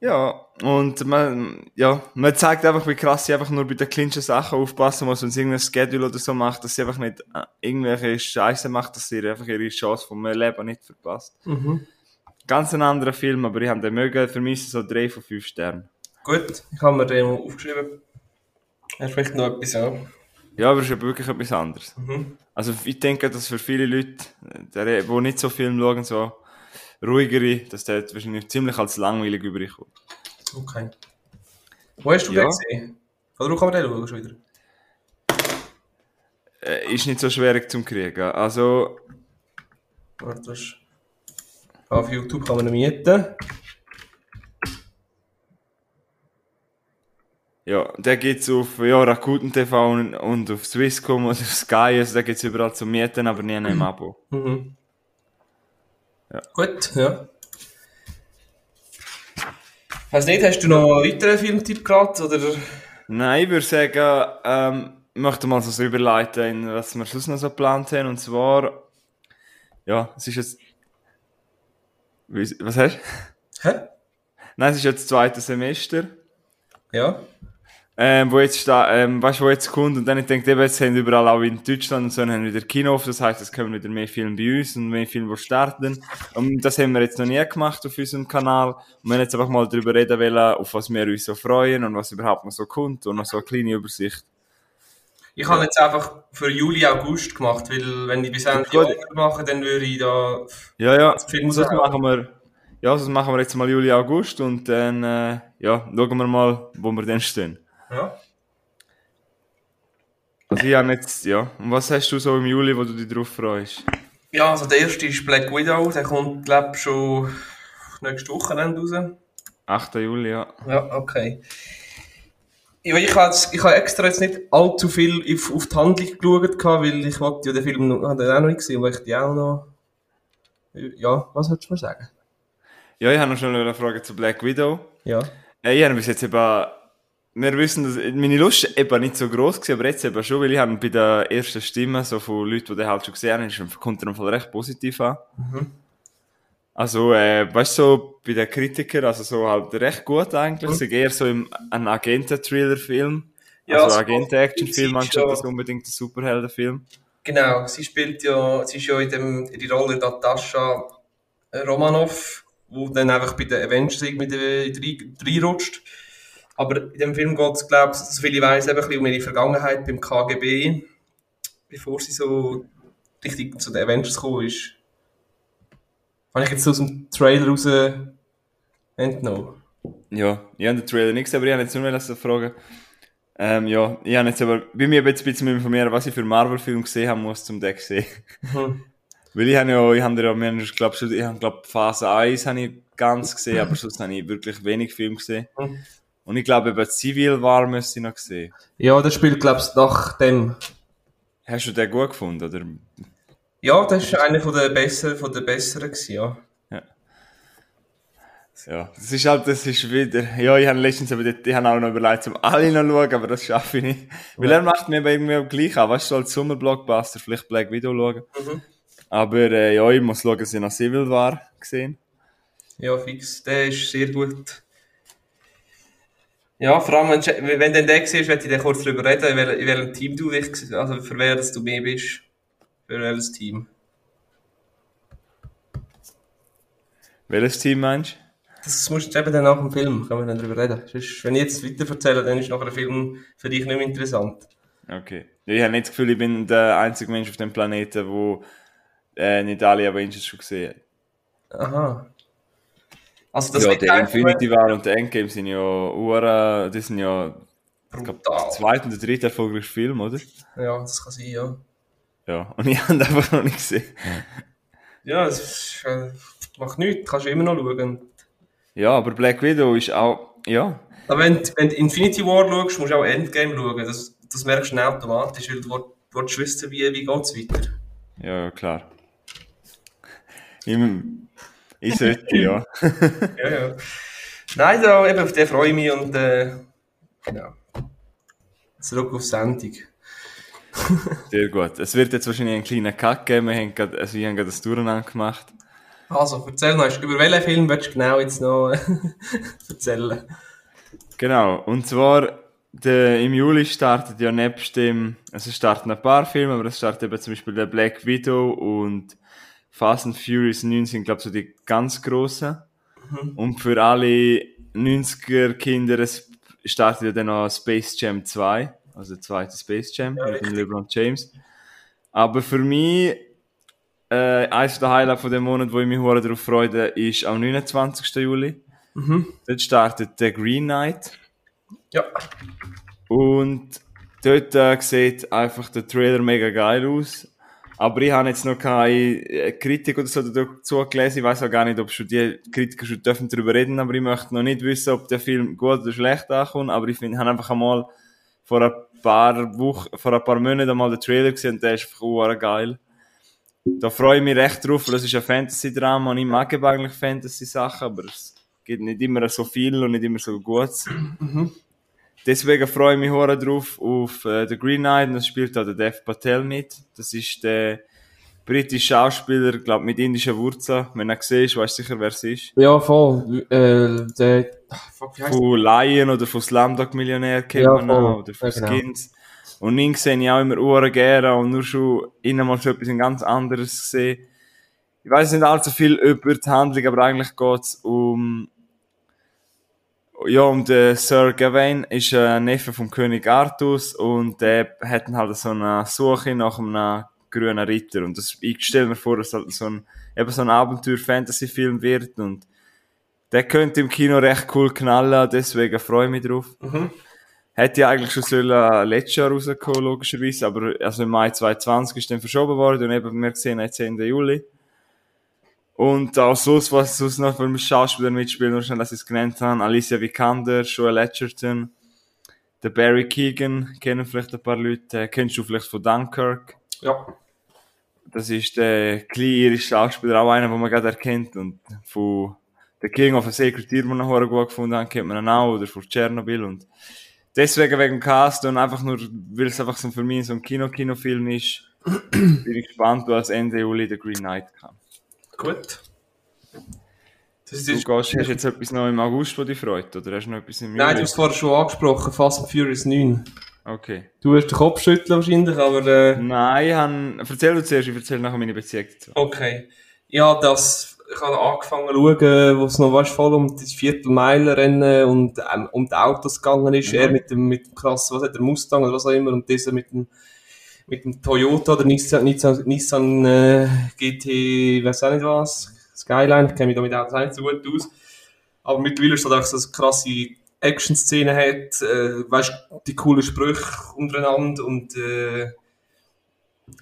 Ja, und man, ja, man zeigt einfach, wie krass sie einfach nur bei den kleinsten Sachen aufpassen muss, wenn sie irgendein Schedule oder so macht, dass sie einfach nicht äh, irgendwelche Scheiße macht, dass sie einfach ihre Chance vom Leben nicht verpasst. Mhm. Ganz ein anderer Film, aber ich habe den mögen, für mich ist es so 3 von 5 Sternen. Gut, ich habe mir den mal aufgeschrieben. Er spricht noch etwas an. Ja, aber es ist ja wirklich etwas anderes. Mhm. Also ich denke, dass für viele Leute, die, nicht so Film schauen, so ruhigere, dass der wahrscheinlich ziemlich als langweilig überkommt. Okay. Wo hast du Ja. den gesehen? Oder wo kann man den schauen schon wieder? Äh, ist nicht so schwierig zum kriegen. Also, Warte, ist... Auf YouTube kann man ihn mieten. Ja, der gibt's auf ja, Rakuten TV und, und auf Swisscom oder auf Sky, also da gibt's überall zum Mieten, aber nie im Abo. Mhm. Ja. Gut, ja. Weiß nicht, hast du noch einen weiteren Filmtipp gerade? Oder? Nein, ich würde sagen, ähm, ich möchte mal so überleiten, in was wir sonst noch so geplant haben, und zwar, ja, es ist jetzt, was hast du? Hä? Nein, es ist jetzt das zweite Semester. Ja. Ähm, wo jetzt da, ähm, weißt du, wo jetzt kommt und dann ich denke, eben, jetzt haben überall auch in Deutschland und so haben wieder Kino auf, das heisst, es kommen wieder mehr Filme bei uns und mehr Filme, die starten. Und das haben wir jetzt noch nie gemacht auf unserem Kanal. Und wir wollen jetzt einfach mal darüber reden wollen, auf was wir uns so freuen und was überhaupt noch so kommt und noch so eine kleine Übersicht. Ich habe jetzt einfach für Juli, August gemacht, weil wenn ich bis Ende. Januar mache, dann würde ich da... Ja, ja, das raushauen. machen wir, ja, das machen wir jetzt mal Juli, August und dann, äh, ja, schauen wir mal, wo wir dann stehen. Ja. Also ich habe jetzt, ja, und was hast du so im Juli, wo du dich drauf freust? Ja, also der erste ist Black Widow, der kommt, glaube ich, schon nächste Woche raus. 8. Juli, ja. Ja, okay. Ich habe jetzt- ich habe extra jetzt nicht allzu viel auf, auf die Handlung geschaut, weil ich wollte ja den Film noch, habe den auch noch nicht gesehen, weil ich die auch noch... Ja, was würdest du mir sagen? Ja, ich habe noch schon eine Frage zu Black Widow. Ja. Ja, ich habe bis jetzt eben, wir wissen, dass meine Lust ist eben nicht so groß gewesen, aber jetzt eben schon, weil ich habe bei der ersten Stimme so von Leuten, die den halt schon gesehen haben, kommt er Fall recht positiv an. Also, äh, weißt du, so bei den Kritikern, also so halt recht gut eigentlich, sie eher so im, ein Agenten-Thriller-Film. Ja, also so- Agenten-Action-Film, anstatt das unbedingt ein Superheldenfilm. Genau, sie spielt ja, sie ist ja in, dem, in die Rolle Natascha Romanoff, wo dann einfach bei den Avengers irgendwie reinrutscht. Aber in dem Film geht es, glaube ich, soviel ich weiss, eben ein bisschen um ihre Vergangenheit beim KGB, bevor sie so richtig zu den Avengers gekommen ist. Habe ich jetzt so aus dem Trailer raus entnommen. Ja, ich habe den Trailer nicht gesehen, aber ich habe jetzt nur eine fragen. Ähm, ja, ich habe jetzt aber, bei mir jetzt ein bisschen informieren, was ich für Marvel-Film gesehen haben muss, zum den sehen. Mhm. Weil ich habe ja, ich habe ja, wir ich glaube, ich habe, glaube, Phase 1 habe ich ganz gesehen, aber sonst habe ich wirklich wenig Film gesehen. Mhm. Und ich glaube, eben Civil War müsste ich noch sehen. Ja, das spielt, glaube ich, nach dem. Hast du den gut gefunden, oder? Ja, das war einer von der besseren, von der besseren gewesen, ja. Ja, das ist halt, das ist wieder, ja, ich habe letztens aber, ich habe auch noch überlegt, um alle noch zu schauen, aber das schaffe ich nicht. Weil er macht mir aber irgendwie gleich an, weißt du, als Sommerblockbuster vielleicht Black Widow schauen. Mhm. Aber, äh, ja, ich muss schauen, dass ich noch Civil War gesehen. Ja, fix. Der ist sehr gut. Ja, vor allem, wenn, du- wenn du den siehst, werde ich dann kurz darüber reden, in wel- in welchem Team du dich, also für wer das du mehr bist. Für welches Team. Welches Team meinst du? Das musst du eben dann nach dem Film, können wir dann darüber reden. Sonst, wenn ich jetzt weiter erzähle, dann ist nachher der Film für dich nicht mehr interessant. Okay. Ja, ich habe nicht das Gefühl, ich bin der einzige Mensch auf dem Planeten, wo äh, nicht alle Avengers schon gesehen hat. Aha. Also das ja, einfach Infinity War und der Endgame sind ja Ura, das sind ja glaub, der brutal. zweite und der dritte erfolgreichste Film, oder? Ja, das kann sein, ja. Ja, und ich habe ihn einfach noch nicht gesehen. Ja, es ist, äh, macht nichts, kannst du immer noch schauen. Ja, aber Black Widow ist auch, ja, Aber wenn, du- wenn du Infinity War schaust, musst du auch Endgame schauen. Das, das merkst du dann automatisch, weil du willst- wissen, wie, wie geht's weiter. ja, klar. Ich, ich sollte, ja. Ja, ja. Nein, da, eben auf den freue ich mich und äh, genau. Zurück auf Sendung. Sehr gut. Es wird jetzt wahrscheinlich einen kleinen Cut geben. Wir haben gerade, also wir haben gerade das Durcheinander gemacht. Also, erzähl noch, über welchen Film willst du genau jetzt noch erzählen? Genau. Und zwar, der, im Juli startet ja nebst dem, also es starten ein paar Filme, aber es startet eben zum Beispiel der Black Widow und Fast and Furious 9 sind, glaube ich, so die ganz grossen. Mhm. Und für alle 90er Kinder es startet ja dann noch Space Jam 2, also der zweite Space Jam ja, mit dem LeBron James. Aber für mich, äh, eines der Highlights von dem Monat, wo ich mich darauf freue, ist am 29. Juli. Mhm. Dort startet der Green Knight. Ja. Und dort äh, sieht einfach der Trailer mega geil aus. Aber ich habe jetzt noch keine äh, Kritik oder so dazu gelesen. Ich weiß auch gar nicht, ob schon die Kritiker schon dürfen darüber reden, aber ich möchte noch nicht wissen, ob der Film gut oder schlecht ankommt. Aber ich finde, habe einfach einmal vor ein paar Wochen, vor ein paar Monaten einmal den Trailer gesehen und der ist einfach geil. Da freue ich mich recht drauf, weil es ist ein Fantasy-Drama und ich mag eigentlich Fantasy-Sachen, aber es gibt nicht immer so viel und nicht immer so gut. Mhm. Deswegen freue ich mich hoch drauf auf äh, The Green Knight. Das spielt da der Dev Patel mit. Das ist der britische Schauspieler, glaube mit indischen Wurzeln. Wenn du ihn siehst, weißt du sicher, wer es ist. Ja, voll. Äh, der, fuck, von Lion oder von Slumdog Millionär kennt ja, man auch, oder von ja, genau. Skins. Und ihn sehe ich auch immer uren gerne und nur schon innen mal schon etwas ganz anderes gesehen. Ich weiß nicht allzu viel über die Handlung, aber eigentlich geht es um ja, und der Sir Gawain ist ein Neffe vom König Artus und der hat halt so eine Suche nach einem grünen Ritter. Und das, ich stelle mir vor, dass halt so ein, eben so ein Abenteuer-Fantasy-Film wird und der könnte im Kino recht cool knallen, deswegen freue ich mich drauf. Mhm. Hätte ja eigentlich schon sollen letztes Jahr rauskommen, logischerweise, aber also im Mai 2020 ist dann verschoben worden und eben wir sehen jetzt Ende Juli. Und auch sonst, was sonst noch für Schauspieler mitspielen, nur schon, dass ich es genannt habe. Alicia Vikander, Joel Edgerton, der Barry Keegan, kennen vielleicht ein paar Leute. Kennst du vielleicht von Dunkirk? Ja. Das ist der kleine irische Schauspieler, auch einer, den man gerade erkennt. Und von The King of a Sacred Deer, den noch gut gefunden haben, kennt man ihn auch, oder von Tschernobyl. Und deswegen wegen dem Cast und einfach nur, weil es einfach so für mich so ein Kino-Kinofilm ist, bin ich gespannt, was Ende Juli The Green Knight kann. Gut. Das ist du gehst, hast jetzt etwas noch im August, das dich freut? Oder hast du noch etwas im Juli? Nein, du hast es vorher schon angesprochen, Fast and Furious 9. Okay. Du hast den Kopf schütteln wahrscheinlich, aber... Äh... Nein, ich hab... erzähl du zuerst, ich erzähle nachher meine Beziehung dazu. Okay. Ja, das... Ich habe angefangen zu schauen, wo es noch weißt, voll um das Viertelmeilenrennen und ähm, um die Autos gegangen ist. Mhm. Er mit dem, mit dem krass, was hat der Mustang oder was auch immer und dieser mit dem mit dem Toyota oder Nissan, Nissan, Nissan äh, GT, weiß auch nicht was, Skyline, ich kenne mich damit auch nicht so gut aus. Aber mittlerweile ist es halt auch so eine krasse Action-Szene hat, äh, weißt die coolen Sprüche untereinander und äh,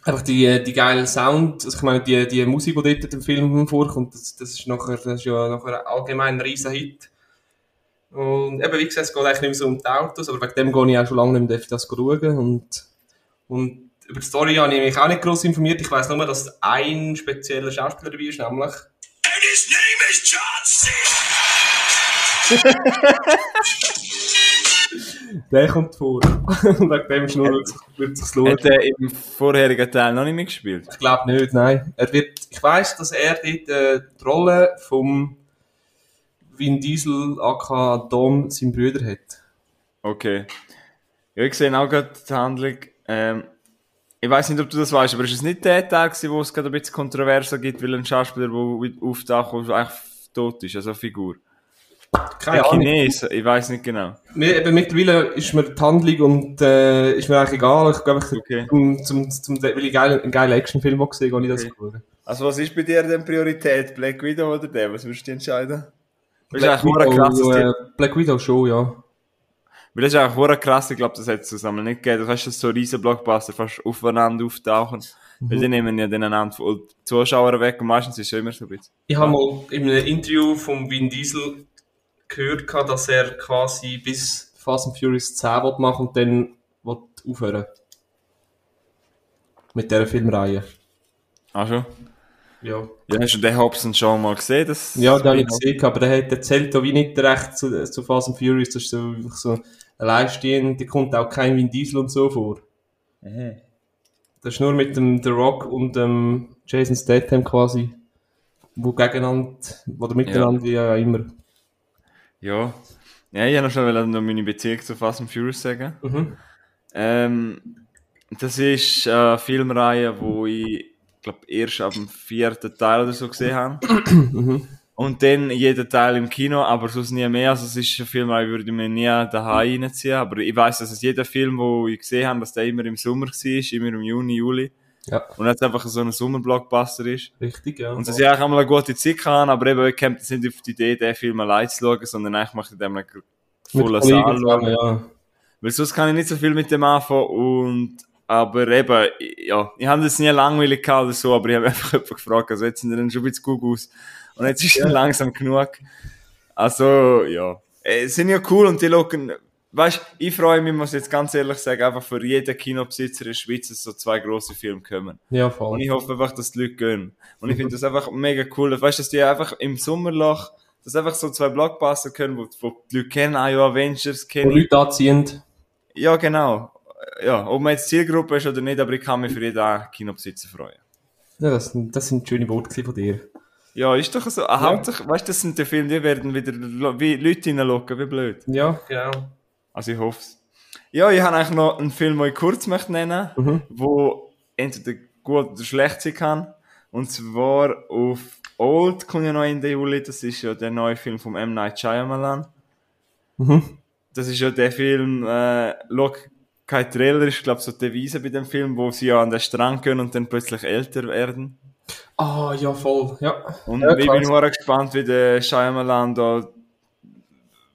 einfach die, die geile Sound, also ich meine, die, die Musik, die dort im Film vorkommt, das, das, ist nachher, das ist ja nachher allgemein ein riesen Hit. Und eben, wie gesagt, es geht eigentlich nicht mehr so um die Autos, aber wegen dem gehe ich auch schon lange nicht mehr das schauen und, und über die Story habe ich mich auch nicht groß informiert. Ich weiß nur, dass ein spezieller Schauspieler dabei ist, nämlich. And his name is John C. der kommt vor. Wegen dem Schnurr wird es sich lohnen. Hat er im vorherigen Teil noch nicht mitgespielt? Ich glaube nicht, nein. Er wird, ich weiss, dass er dort äh, die Rolle vom Vin Diesel aka Dom, seinen Brüder hat. Okay. Ja, ich sehe auch gerade die Handlung. Ähm, ich weiß nicht, ob du das weißt, aber ist es nicht der Tag, wo es gerade ein bisschen kontroverser gibt, weil ein Schauspieler, der auftaucht, der eigentlich tot ist, also eine Figur? Keine Ahnung. Chines, ich weiß nicht genau. Mir, eben mittlerweile ist mir die Handlung und äh, ist mir eigentlich egal. Ich glaube, ich okay. zum, zum, zum, weil ich geil, einen geilen Actionfilm gesehen habe, ich das okay. Also was ist bei dir denn Priorität? Black Widow oder der? Was würdest du entscheiden? Black, Widow, äh, Black Widow schon, ja. Weil das ist auch krass, ich glaube, das hätte es zusammen nicht gegeben. Du hast so riesen Blockbuster fast aufeinander auftauchen. Mhm. Weil die nehmen ja den einander die Zuschauer weg und meistens ist es immer so ein bisschen. Ich habe mal in einem Interview von Vin Diesel gehört, dass er quasi bis Fast and Furious 10 will machen und dann will aufhören. Mit dieser Filmreihe. Ach schon? Ja. Ja, hast du den Hobson schon mal gesehen? Das ja, den habe ich gesehen, aber der hat erzählt auch wie nicht recht zu, zu Fast and Furious. Das ist so, so alleinstehend, da kommt auch kein Vin Diesel und so vor. Das ist nur mit dem The Rock und dem Jason Statham quasi, wo gegeneinander, oder miteinander, wie ja immer. Ja. Ja, ich habe noch schon noch meine Beziehung zu Fast and Furious sagen. Mhm. Ähm, das ist eine Filmreihe, wo ich glaube erst ab dem vierten Teil oder so gesehen habe. Und dann jeden Teil im Kino, aber sonst nie mehr. Also es ist ein Film, den würde ich mir nie daheim reinziehen. Aber ich weiß, dass es jeder Film, den ich gesehen habe, dass der immer im Sommer war, immer im Juni, Juli. Ja, Und jetzt einfach so ein Sommerblockbuster ist. richtig, ja. Und dass ich eigentlich einmal eine gute Zeit kann, aber eben, ich kommt nicht auf die Idee, den Film allein zu schauen, sondern eigentlich mache ich dem einen vollen Saal schauen. ja. Weil sonst kann ich nicht so viel mit dem anfangen und, aber eben, ja, ich habe das nie langweilig gehabt oder so, aber ich habe einfach jemanden gefragt, also jetzt sind dann schon ein bisschen gut aus. Und jetzt ist es langsam genug. Also, ja. Äh, sind ja cool und die locken, weißt, ich freue mich, muss jetzt ganz ehrlich sagen, einfach für jeden Kinobesitzer in der Schweiz, dass so zwei grosse Filme kommen. Ja, Und voll. ich hoffe einfach, dass die Leute gehen. Und ich finde das einfach mega cool. Weißt du, dass die einfach im Sommerloch, dass einfach so zwei Blockbuster können, wo, wo die Leute kennen, ja, Avengers Wo kennen. Leute anziehen. Ja, genau. Ja, ob man jetzt Zielgruppe ist oder nicht, aber ich kann mich für jeden Kinobesitzer freuen. Ja, das, das sind schöne Worte von dir. Ja, ist doch so. Ah, Hauptsache, weißt du, das sind die Filme, die werden wieder wie Leute reinlocken, wie blöd. Ja, genau. Also ich hoffe es. Ja, ich habe eigentlich noch einen Film, den ich kurz möchte nennen, Mhm. wo entweder gut oder schlecht sein kann. Und zwar auf Old kommt ja noch Ende Juli, das ist ja der neue Film vom M. Night Shyamalan. Mhm. Das ist ja der Film, äh, schau, kein Trailer ist, glaube ich, so die Devise bei dem Film, wo sie ja an den Strand gehen und dann plötzlich älter werden. Ah, ja, voll. Ja. Und Ja, ich bin sehr gespannt, wie der Shyamalan da,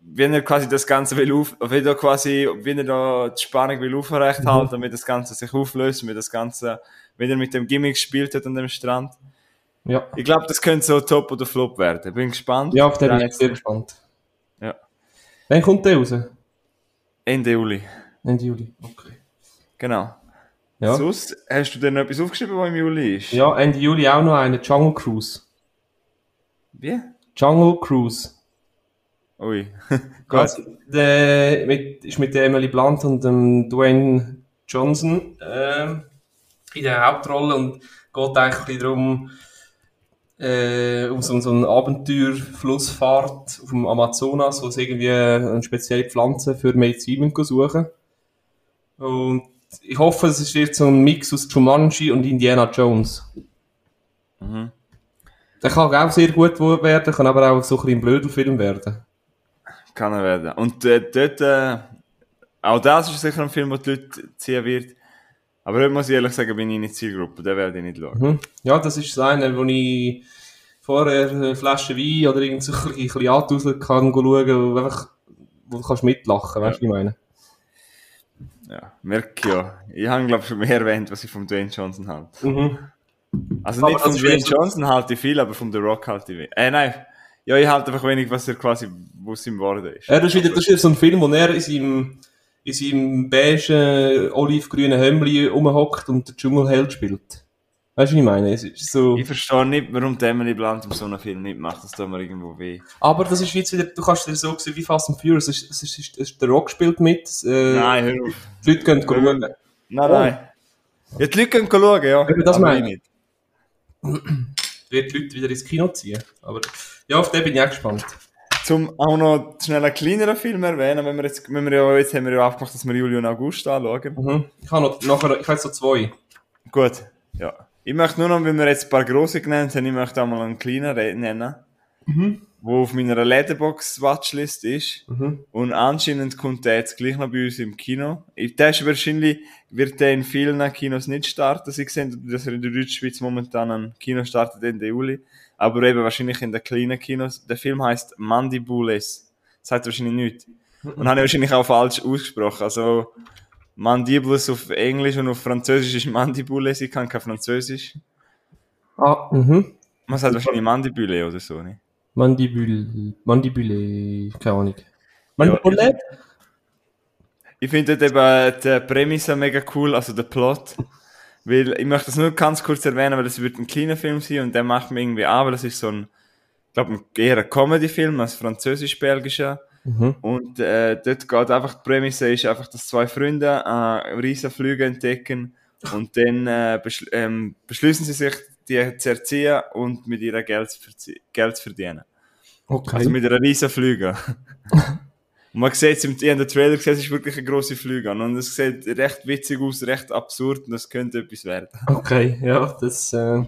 wenn er quasi das Ganze will auf, wie er quasi, wie er da die Spannung will aufrecht halten, damit das Ganze sich auflöst, wie das Ganze, wenn er mit dem Gimmick gespielt hat an dem Strand. Ja. Ich glaube, das könnte so Top oder Flop werden. Bin gespannt. Ja, auf den bin ich sehr gespannt. Ja. Wann kommt der raus? Ende Juli. Ende Juli. Okay. Genau. Ja. Sonst, hast du denn noch etwas aufgeschrieben, was im Juli ist? Ja, Ende Juli auch noch eine Jungle Cruise. Wie? Jungle Cruise. Ui. Gut. Also, der, mit, ist mit der Emily Blunt und dem Dwayne Johnson ähm, in der Hauptrolle und geht eigentlich darum, äh, um so, so eine Abenteuerflussfahrt auf dem Amazonas, wo sie irgendwie eine spezielle Pflanze für Medizin suchen. Und ich hoffe, es wird so ein Mix aus Jumanji und Indiana Jones. Mhm. Der kann auch sehr gut werden, kann aber auch so ein bisschen ein Blödelfilm werden. Kann er werden. Und äh, dort, äh, auch das ist sicher ein Film, den die Leute ziehen wird. Aber dort muss ich ehrlich sagen, bin ich nicht Zielgruppe, den werde ich nicht schauen. Mhm. Ja, das ist das eine, wo ich vorher eine Flasche Wein oder irgend so ein bisschen, antuseln kann schauen, wo, einfach, wo du kannst mitlachen, weißt du, wie ich meine? Ja, merke ja. Ich habe, glaube ich, schon mehr erwähnt, was ich von Dwayne Johnson halte. Mhm. Also Aber nicht das von Dwayne Johnson halte ich viel, aber von The Rock halte ich wenig. Äh, nein. Ja, ich halte einfach wenig, was er quasi, es ihm geworden ist. Ja, das ist wieder, das ist wieder so ein Film, wo er in seinem, in seinem beige, olivgrünen Hemdli rumhockt und den Dschungelheld spielt. Weißt du, wie ich meine? Es ist so, Ich verstehe nicht, warum Emily Blunt in so einem Film nicht macht. Das tut mir irgendwo weh. aber das ist jetzt wieder, du kannst dir so sehen wie Fast and Furious, es ist, es ist, es ist, der Rock spielt mit, äh, Nein, hör auf. die Leute können schauen. Nein, nein. Ja, die Leute können schauen, ja. Eben, das meine ich ich. wird die Leute wieder ins Kino ziehen. Aber ja, auf den bin ich auch gespannt. Zum auch noch schnell einen kleineren Film erwähnen, wenn wir jetzt, wenn wir ja, jetzt haben wir ja aufgemacht, dass wir Juli und August anschauen. Mhm. Ich habe noch, nachher, ich habe jetzt so zwei. Gut, ja. Ich möchte nur noch, wenn wir jetzt ein paar grosse genannt haben, ich möchte auch mal einen kleinen nennen, wo auf meiner Letterbox-Watchlist ist. Mhm. Und anscheinend kommt der jetzt gleich noch bei uns im Kino. Der ist wahrscheinlich, wird der in vielen Kinos nicht starten. Sie sehen, dass er in der Deutschschweiz momentan ein Kino startet Ende Juli. Aber eben wahrscheinlich in den kleinen Kinos. Der Film heißt Mandibules. Das sagt wahrscheinlich nichts. Und habe ich wahrscheinlich auch falsch ausgesprochen. Also, Mandibules auf Englisch und auf Französisch ist Mandibules. Ich kann kein Französisch. Ah, mhm. Man sagt wahrscheinlich Mandibule oder so, ne? Mandibül, Mandibüle, keine Ahnung. Mandibule? Ich finde eben die Prämisse mega cool, also der Plot. Weil, ich möchte das nur ganz kurz erwähnen, weil es wird ein kleiner Film sein und der macht mir irgendwie an, weil es ist so ein, ich glaube, eher ein Comedy-Film als französisch-belgischer. Mhm. Und äh, dort geht einfach, die Prämisse ist einfach, dass zwei Freunde äh, riesen Flüge entdecken und dann äh, beschl ähm, beschließen sie sich, die zu erziehen und mit ihrer Geld Geld zu verdienen. Okay. Also mit einer riesen Flüge. und man sieht es im den Trailer gesehen, es ist wirklich eine grosse Flüge und es sieht recht witzig aus, recht absurd und das könnte etwas werden. okay, ja, das äh,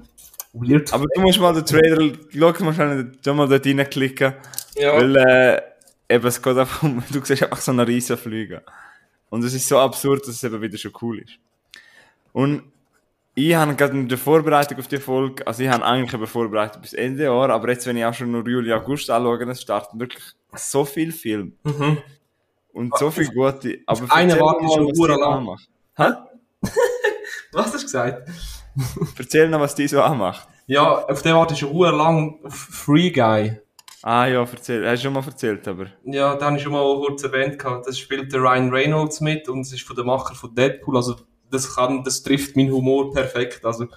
weird. Aber du musst mal den Trailer, schau mal mal dort reinklicken, ja. weil äh, eben, es geht einfach um, du siehst einfach so eine riesen Flüge. Und es ist so absurd, dass es eben wieder schon cool ist. Und ich habe gerade in der Vorbereitung auf die Folge, also ich habe eigentlich eben vorbereitet bis Ende Jahr, aber jetzt, wenn ich auch schon nur Juli, August anschaue, es starten wirklich so viele Filme. Mhm. Und so viele gute. Aber erzähl warte schon so lang. Was hast du gesagt? Erzähl noch, was die so anmacht. Ja, auf den warte schon verdammt lang. auf Free Guy. Ah ja, erzähl. Hast du schon mal erzählt, aber. Ja, da habe ich schon mal kurz erwähnt gehabt. Das spielt der Ryan Reynolds mit und es ist von der Macher von Deadpool. Also das kann, das trifft meinen Humor perfekt. Also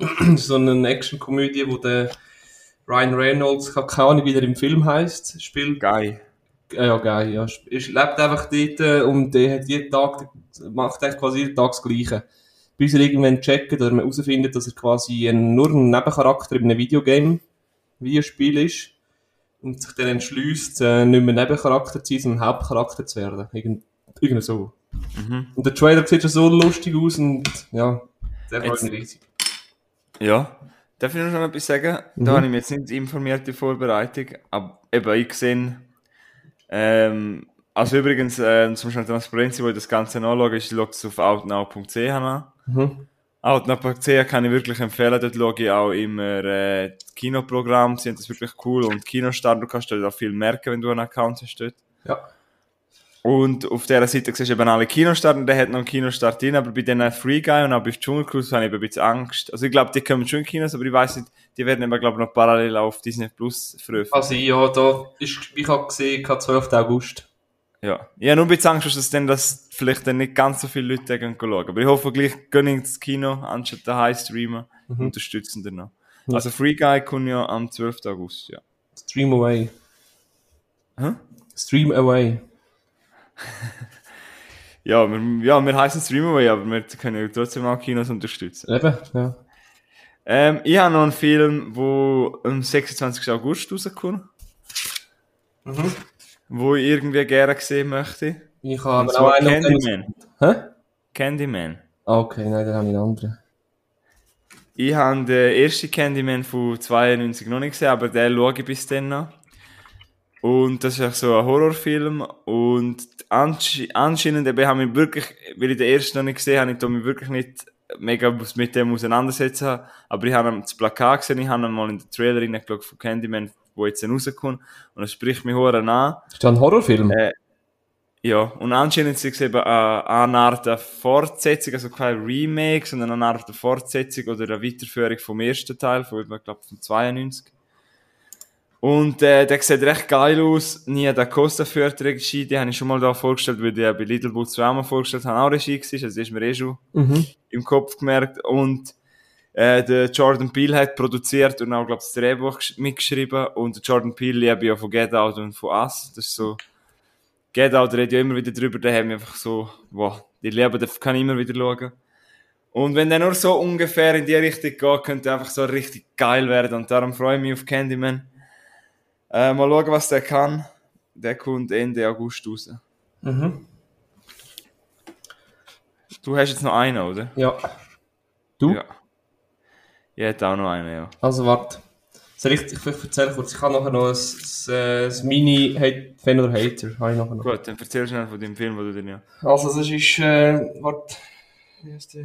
so eine Action-Komödie, wo der Ryan Reynolds, ich habe keine Ahnung, wie der im Film heißt, spielt. Geil. Ja, ja, geil, ja. Er lebt einfach dort äh, und der hat jeden Tag, macht echt quasi jeden Tag das Gleiche. Bis er irgendwann checkt oder man herausfindet, dass er quasi ein, nur ein Nebencharakter in einem Videogame, Videospiel ist und sich dann entschließt, äh, nicht mehr Nebencharakter zu sein, sondern Hauptcharakter zu werden. Irgend, irgendwie so. Mhm. Und der Trailer sieht schon so lustig aus und ja, der freut mich riesig. Ja. Darf ich noch schon etwas sagen? Mhm. Da habe ich mich jetzt nicht informiert in Vorbereitung. Aber eben, ich sehe, ähm, also übrigens, äh, zum Beispiel Transparenz, wo ich das Ganze nachschaue, ist, ich schaue es auf outnow.ch an. Mhm. Outnow.ch kann ich wirklich empfehlen. Dort schaue ich auch immer äh, das Kinoprogramm. Sie haben das wirklich cool. Und Kinostart, du kannst dort auch viel merken, wenn du einen Account hast dort. Ja. Und auf dieser Seite siehst du eben alle Kinostarts und der hat noch einen Kinostart drin, aber bei den Free Guy und auch bei Dschungel Cruise habe ich ein bisschen Angst. Also ich glaube, die kommen schon in Kinos, aber ich weiß nicht, die werden eben, glaube ich, noch parallel auf Disney Plus veröffentlicht. Also ja, da ist, ich habe gesehen, kein 12. August. Ja. Ich habe nur ein bisschen Angst, dass dann das vielleicht dann nicht ganz so viele Leute gehen schauen. Aber ich hoffe gleich, gehen ins Kino, anstatt daheim streamen, Mhm. unterstützen dann noch. Ja. Also Free Guy kommt ja am 12. August, ja. Stream away. Hä? Stream away. Ja, wir, ja, wir heißen Streamaway, aber wir können ja trotzdem auch Kinos unterstützen. Eben, ja. Ähm, ich habe noch einen Film, wo am 26. August rauskommt, Mhm. Wo ich irgendwie gerne sehen möchte. Ich habe zwar auch einen. Candyman. Hä? Candyman. Ah, Okay, nein, dann habe ich einen anderen. Ich habe den ersten Candyman von 92 noch nicht gesehen, aber den schaue ich bis dann noch. Und das ist auch so ein Horrorfilm und ansche anscheinend eben habe ich wirklich, weil ich den ersten noch nicht gesehen habe, ich mich wirklich nicht mega mit dem auseinandersetzen, aber ich habe das Plakat gesehen, ich habe mal in den Trailer reingeschaut von Candyman, wo jetzt rauskommt und es spricht mich hure an. Ist das ein Horrorfilm? Äh, Ja, und anscheinend ist es eben äh, eine Art eine Fortsetzung, also kein Remake, sondern eine Art eine Fortsetzung oder eine Weiterführung vom ersten Teil, von, ich glaube, von 92. Und äh, der sieht recht geil aus. Nia da Costa führt die Regie, die habe ich schon mal da vorgestellt, weil die bei Little Boots auch mal vorgestellt haben, auch Regie gewesen, also das ist mir eh schon Mhm. im Kopf gemerkt. Und äh, der Jordan Peele hat produziert und auch, glaube ich, das Drehbuch gesch- mitgeschrieben. Und der Jordan Peele liebe ich ja von Get Out und von Us. Das ist so, Get Out redet ja immer wieder drüber, da haben wir einfach so, wow, die Liebe, den kann ich immer wieder schauen. Und wenn der nur so ungefähr in die Richtung geht, könnte einfach so richtig geil werden. Und darum freue ich mich auf Candyman. Äh, mal schauen, was der kann. Der kommt Ende August raus. Mhm. Du hast jetzt noch einen, oder? Ja. Du? Ja. Ich hätte auch noch einen, ja. Also warte. Soll ich, ich, ich erzähle kurz, ich habe nachher noch ein, ein, ein, Mini-Fan oder Hater. Habe ich nachher noch. Gut, dann erzähl schnell von dem Film, den du dir ja. Also das ist, äh, warte, wie heißt der?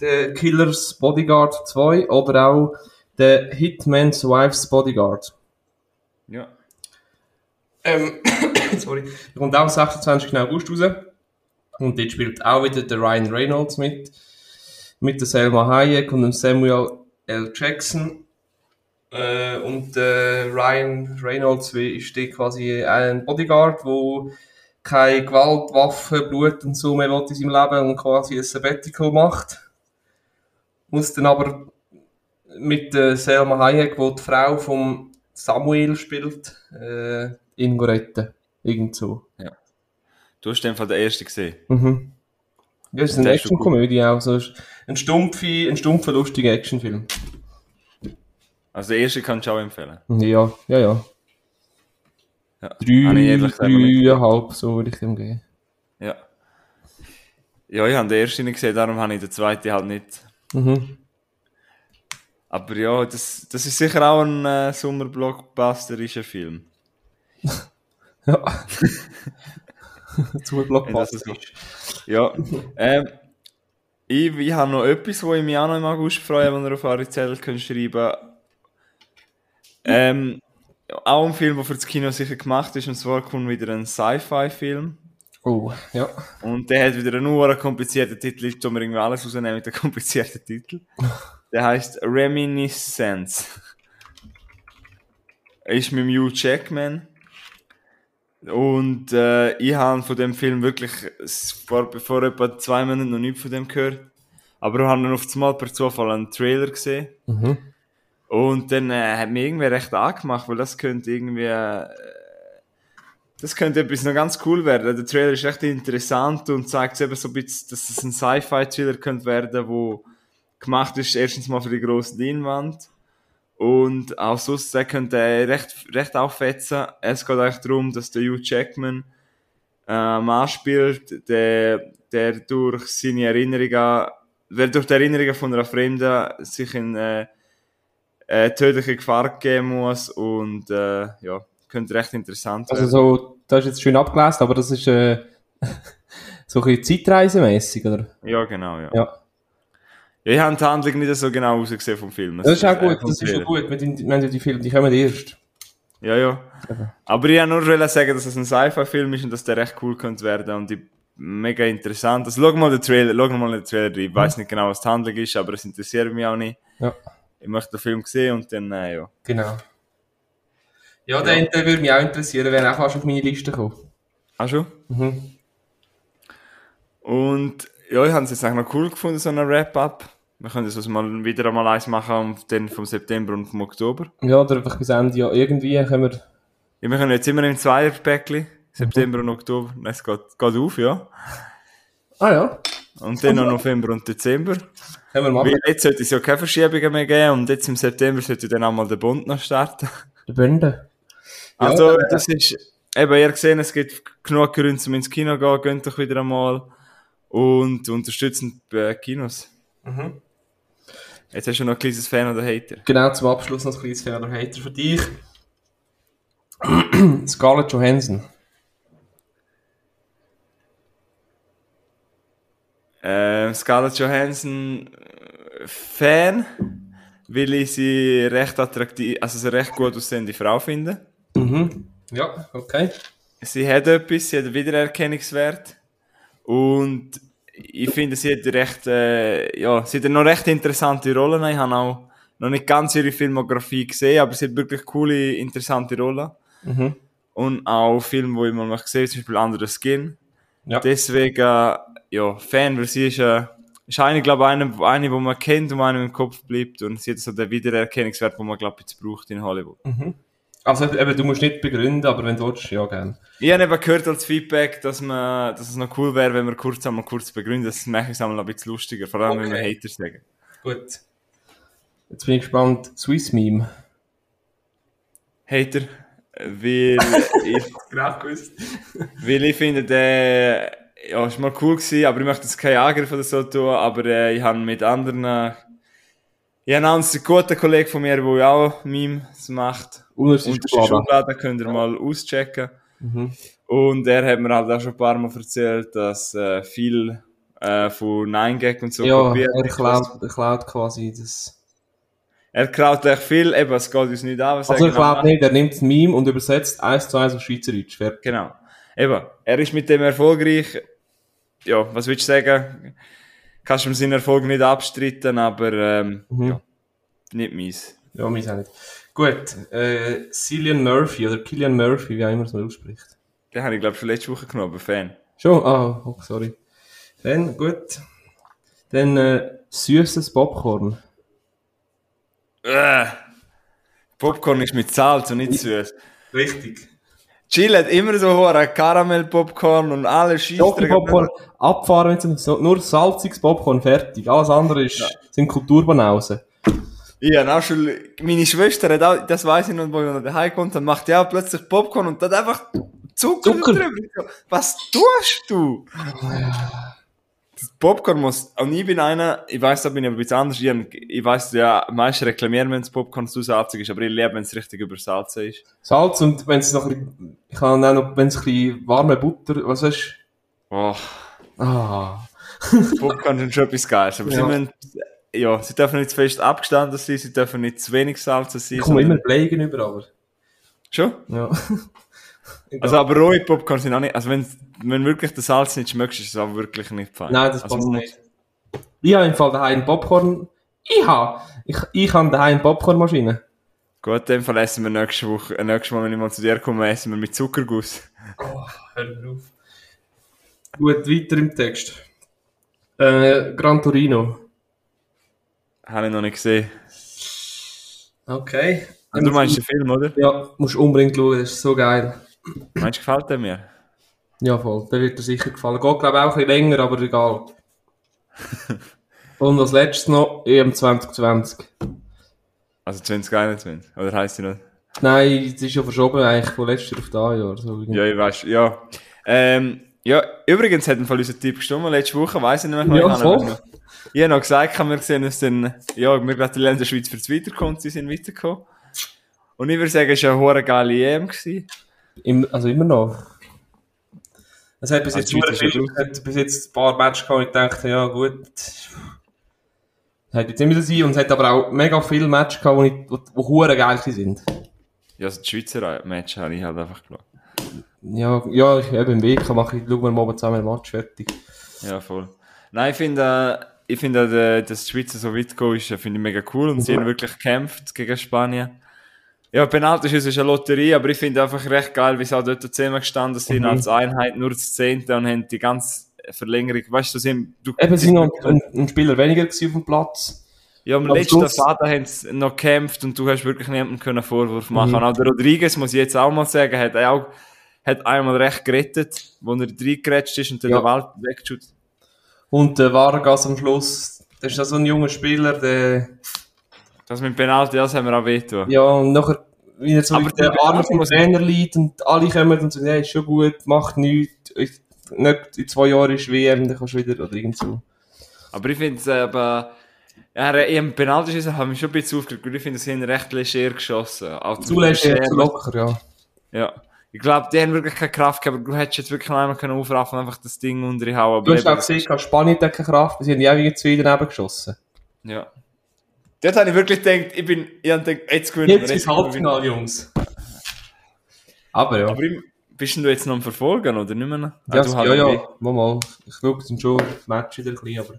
Der Killers Bodyguard 2 oder auch der Hitman's Wife's Bodyguard. Ja. Ähm, sorry. Der kommt auch am 26. August raus. Und dort spielt auch wieder der Ryan Reynolds mit. Mit der Selma Hayek und dem Samuel L. Jackson. Äh, und äh, Ryan Reynolds wie- ist dort quasi ein Bodyguard, wo keine Gewalt, Waffen, Blut und so mehr will in seinem Leben und quasi ein Sabbatical macht. Muss dann aber mit der Selma Hayek, wo die Frau vom Samuel spielt, äh, ihn retten. Irgend so. Du hast den von der ersten gesehen. Mhm. Ja, das ist eine Action-Komödie auch. So ein stumpfer, ein stumpfer, lustiger Actionfilm. Also der erste kannst du auch empfehlen. Ja, ja, ja. Ja. Drei, dreieinhalb, so würde ich dem geben. Ja. Ja, ich habe den ersten nicht gesehen, darum habe ich den zweiten halt nicht. Mhm. Aber ja, das, das ist sicher auch ein äh, Sommerblockbusterischer Film. Ja. Zu das Blockbuster. Ja. ähm, ich, ich habe noch etwas, wo ich mich auch noch im August freue, wenn ihr auf eure Zettel könnt schreiben ähm, Auch ein Film, der für das Kino sicher gemacht ist, und zwar kommt wieder ein Sci-Fi-Film. Oh, ja. Und der hat wieder einen nur komplizierten Titel, ich tue mir irgendwie alles rausnehmen mit einem komplizierten Titel. Der heißt Reminiscence. Ist mit dem Hugh Jackman. Und äh, ich habe von dem Film wirklich vor, vor etwa zwei Monaten noch nichts von dem gehört. Aber ich habe dann auf einmal per Zufall einen Trailer gesehen. Mhm. Und dann äh, hat mich irgendwie recht angemacht, weil das könnte irgendwie. Äh, das könnte etwas noch ganz cool werden. Der Trailer ist recht interessant und zeigt eben so ein bisschen, dass es ein Sci-Fi-Trailer könnte werden, wo gemacht ist, erstens mal für die grosse Leinwand. Und auch sonst, der könnte recht, recht auffetzen. Es geht eigentlich darum, dass der Hugh Jackman äh, Mann spielt, der, der durch seine Erinnerungen, wer durch die Erinnerungen von einer Fremden sich in äh, äh, tödliche Gefahr geben muss und äh, ja, könnte recht interessant Also werden. so, das ist jetzt schön abgelesen, aber das ist äh, so ein bisschen zeitreisemässig, oder? Ja, genau, ja. Ja. Ja, ich habe die Handlung nicht so genau rausgesehen vom Film. Das ist auch gut, das ist auch gut. Wir, haben ja die Filme, die kommen erst. Ja, ja. Aber ich wollte nur sagen, dass es ein Sci-Fi-Film ist und dass der recht cool könnte werden und ich, mega interessant. Also schau mal den Trailer, schau mal den Trailer. Ich weiß nicht genau, was die Handlung ist, aber es interessiert mich auch nicht. Ja, Ich möchte den Film sehen und dann, äh, ja. genau. Ja, der, der würde mich auch interessieren, wäre auch fast auf meine Liste gekommen. Ach schon? Mhm. Und ja, ich habe es jetzt eigentlich noch cool gefunden, so ein Wrap-Up. Wir können das also mal wieder einmal eins machen, um dann vom September und vom Oktober. Ja, oder einfach bis Ende, ja, irgendwie können wir... Ja, wir können jetzt immer im Zweierpäckchen, September und Oktober. Nein, Es geht, geht auf, ja. Ah ja, Und dann noch November und Dezember. können wir machen. Weil jetzt sollte es ja keine Verschiebungen mehr geben und jetzt im September sollte dann auch mal der Bund noch starten. Die Bände. Ja, Also, äh, das ist, eben, ihr gesehen, es gibt genug Gründe, um ins Kino zu gehen, geht doch wieder einmal. Und unterstützen die Kinos. Mhm. Jetzt hast du noch ein kleines Fan oder Hater. Genau, zum Abschluss noch ein kleines Fan oder Hater für dich. Scarlett Johansson. Ähm, Scarlett Johansson äh, Fan, weil ich sie recht attraktiv, also sie recht gut aussehende Frau finde. Mhm. Ja, okay. Sie hat etwas, sie hat einen Wiedererkennungswert und ich finde, sie hat recht, äh, ja, sie hat noch recht interessante Rollen. Ich habe auch noch nicht ganz ihre Filmografie gesehen, aber sie hat wirklich coole, interessante Rollen. Mhm. Und auch Filme, wo ich mal noch gesehen habe, zum Beispiel Under the Skin. Ja. Deswegen, äh, ja, Fan, weil sie ist, äh, ist eine, glaube ich, eine, eine, die man kennt und einem im Kopf bleibt. Und sie hat so den Wiedererkennungswert, den man, glaube ich, jetzt braucht in Hollywood. Also eben, du musst nicht begründen, aber wenn du willst, ja, gerne. Ich habe eben gehört als Feedback, dass, man, dass es noch cool wäre, wenn wir kurz einmal kurz begründen. Das mache ich es einmal ein bisschen lustiger, vor allem wenn wir Okay. Hater sagen. Gut. Jetzt bin ich gespannt. Swiss Meme. Hater, weil ich, Genau gewusst. weil ich finde, der ja, ist mal cool gewesen, aber ich möchte jetzt keinen Angriff oder so tun, aber äh, ich habe mit anderen, ich habe einen guten Kollegen von mir, der auch Memes macht. Unterste Schublade. Schublade könnt ihr mal auschecken. Mhm. Und er hat mir halt auch schon ein paar Mal erzählt, dass äh, viel äh, von 9gag und so Ja, kopiert er klaut, er klaut quasi das. Er klaut echt viel, eben, es geht uns nicht an, was Also er genau klaut nicht, er nimmt das Meme und übersetzt eins zu eins auf Schweizerdeutsch. Genau. Eben, er ist mit dem erfolgreich. Ja, was willst du sagen? Kannst du ihm seinen Erfolg nicht abstreiten, aber ähm, Mhm. ja, nicht mies. Ja, meins auch nicht. Gut, äh, Cillian Murphy oder Killian Murphy, wie auch immer es man ausspricht. Den habe ich, glaube ich, schon letzte Woche genommen, Fan. Schon? Ah, oh, sorry. Dann, gut. Dann, äh, süßes Popcorn. Äh, Popcorn ist mit Salz und nicht süß. Richtig. Jill hat immer so hohe Karamell-Popcorn und alles Schoki Popcorn abfahren, es so, nur salziges Popcorn fertig. Alles andere ist, sind Kulturbanausen. Ja, auch schon, meine Schwester hat auch, das weiss ich noch, wo ich nach daheim kommt, dann macht auch plötzlich Popcorn und dann einfach Zucker, Zucker. drüber. Was tust du? Popcorn muss, und ich bin einer, ich weiss, da bin ich aber ein bisschen anders, ich, ich weiss, ja, meist reklamieren, wenn das Popcorn zu salzig ist, aber ich liebe, wenn es richtig übersalzen ist. Salz und wenn es noch ein bisschen, ich kann auch noch, wenn es ein bisschen warme Butter, was weißt Oh? Ah. Popcorn sind schon etwas Geiles, aber Ja. sie müssen, ja, sie dürfen nicht zu fest abgestanden sein, sie dürfen nicht zu wenig salzen sein. Ich komme immer sondern- Blei gegenüber, aber. Schon? Ja. Also, aber rohe Popcorn sind auch nicht, also wenn, wenn wirklich das Salz nicht schmeckst, ist es auch wirklich nicht fein. Nein, das also, passt nicht. Ich habe im Fall daheim Popcorn. Ich habe. Ich, ich habe daheim Popcornmaschine. Gut, in dem Fall essen wir nächste Woche, äh, nächstes Mal, wenn ich mal zu dir komme, essen wir mit Zuckerguss. Oh, hör auf. Gut, weiter im Text. Äh, Gran Torino. Habe ich noch nicht gesehen. Okay. Also, du meinst den Film, oder? Ja, musst unbedingt schauen, das ist so geil. Meinst du, gefällt der mir? Ja, voll. Der wird dir sicher gefallen. Geht, glaube ich, auch ein bisschen länger, aber egal. Und als letztes noch EM 2020. Also 2021, oder heisst die noch? Nein, es ist ja verschoben eigentlich von letztes Jahr auf das Jahr. So. Ja, ich weiß, ja. Ähm, ja, übrigens hat ein Fall unser Typ gestimmt, letzte Woche, weiss ich nicht mehr. Ja, ich voll. noch, ich habe noch gesagt, wir sehen uns dann, ja, wir gratulieren der Schweiz fürs Weiterkommen, sie sind weitergekommen. Und ich würde sagen, es war eine hohe geile EM. Gewesen. Im, also immer noch. Es hat bis Ah, jetzt, ja viel, es hat bis jetzt ein paar Matches gehabt und ich dachte, ja gut. Hat jetzt immer sein und es hat aber auch mega viele Matches gehabt, die, ich- die, die hure geil sind. Ja, also die Schweizer Match habe ich halt einfach geschaut. Ja, ja, ich eben im Weg mache ich, schauen wir mal zusammen ein Match fertig. Ja, voll. Nein, ich finde, äh, ich finde, äh, dass die Schweizer so weit gekommen ist, äh, finde ich mega cool und sie haben wirklich gekämpft gegen Spanien. Ja, Penalty ist eine Lotterie, aber ich finde einfach recht geil, wie sie auch dort zusammengestanden sind Mhm. als Einheit, nur das Zehnte und haben die ganze Verlängerung, weißt du, sie haben, du, Eben, es sind noch ein, ein Spieler weniger auf dem Platz. ja, am letzten Vater haben sie noch gekämpft und du hast wirklich niemandem können Vorwurf machen. Mhm. Und auch der Rodriguez, muss ich jetzt auch mal sagen, hat auch, hat einmal recht gerettet, wo er reingerätscht ist und dann Ja. der Wald weggeschaut. Und äh, Vargas am Schluss, das ist ja so ein junger Spieler, der, Das mit Penalty, das haben wir auch wehgetan. ja, und nachher, wie so Aber auf der Arme vom Trainer liegt und alle kommen und sagen, ja, ist schon gut, macht nichts, Ich- nicht in zwei Jahren ist WM, dann kannst du wieder, oder irgend so. Aber ich finde es aber, ja, im Penalty schießen haben wir schon ein bisschen aufgeregt, weil ich finde, sie haben recht leger geschossen. Auch Zu leger, zu locker, ja. Ja. Ich glaube, die haben wirklich keine Kraft gehabt, aber du hättest jetzt wirklich noch einmal können aufraffen und einfach das Ding unterhauen. Du hast auch gesehen, Spanien hat keine Kraft, sie haben ja irgendwie zwei daneben geschossen. Ja. Dort habe ich wirklich gedacht, ich bin, ich habe gedacht, jetzt gewinnen Jetzt ist. Halbfinale, Jungs. Aber ja. Aber ich, bist du jetzt noch am Verfolgen, oder nicht mehr? Ja, Ah, du halt ja, nicht. ja, mal, mal. Ich schaue jetzt schon das Match wieder ein bisschen, aber...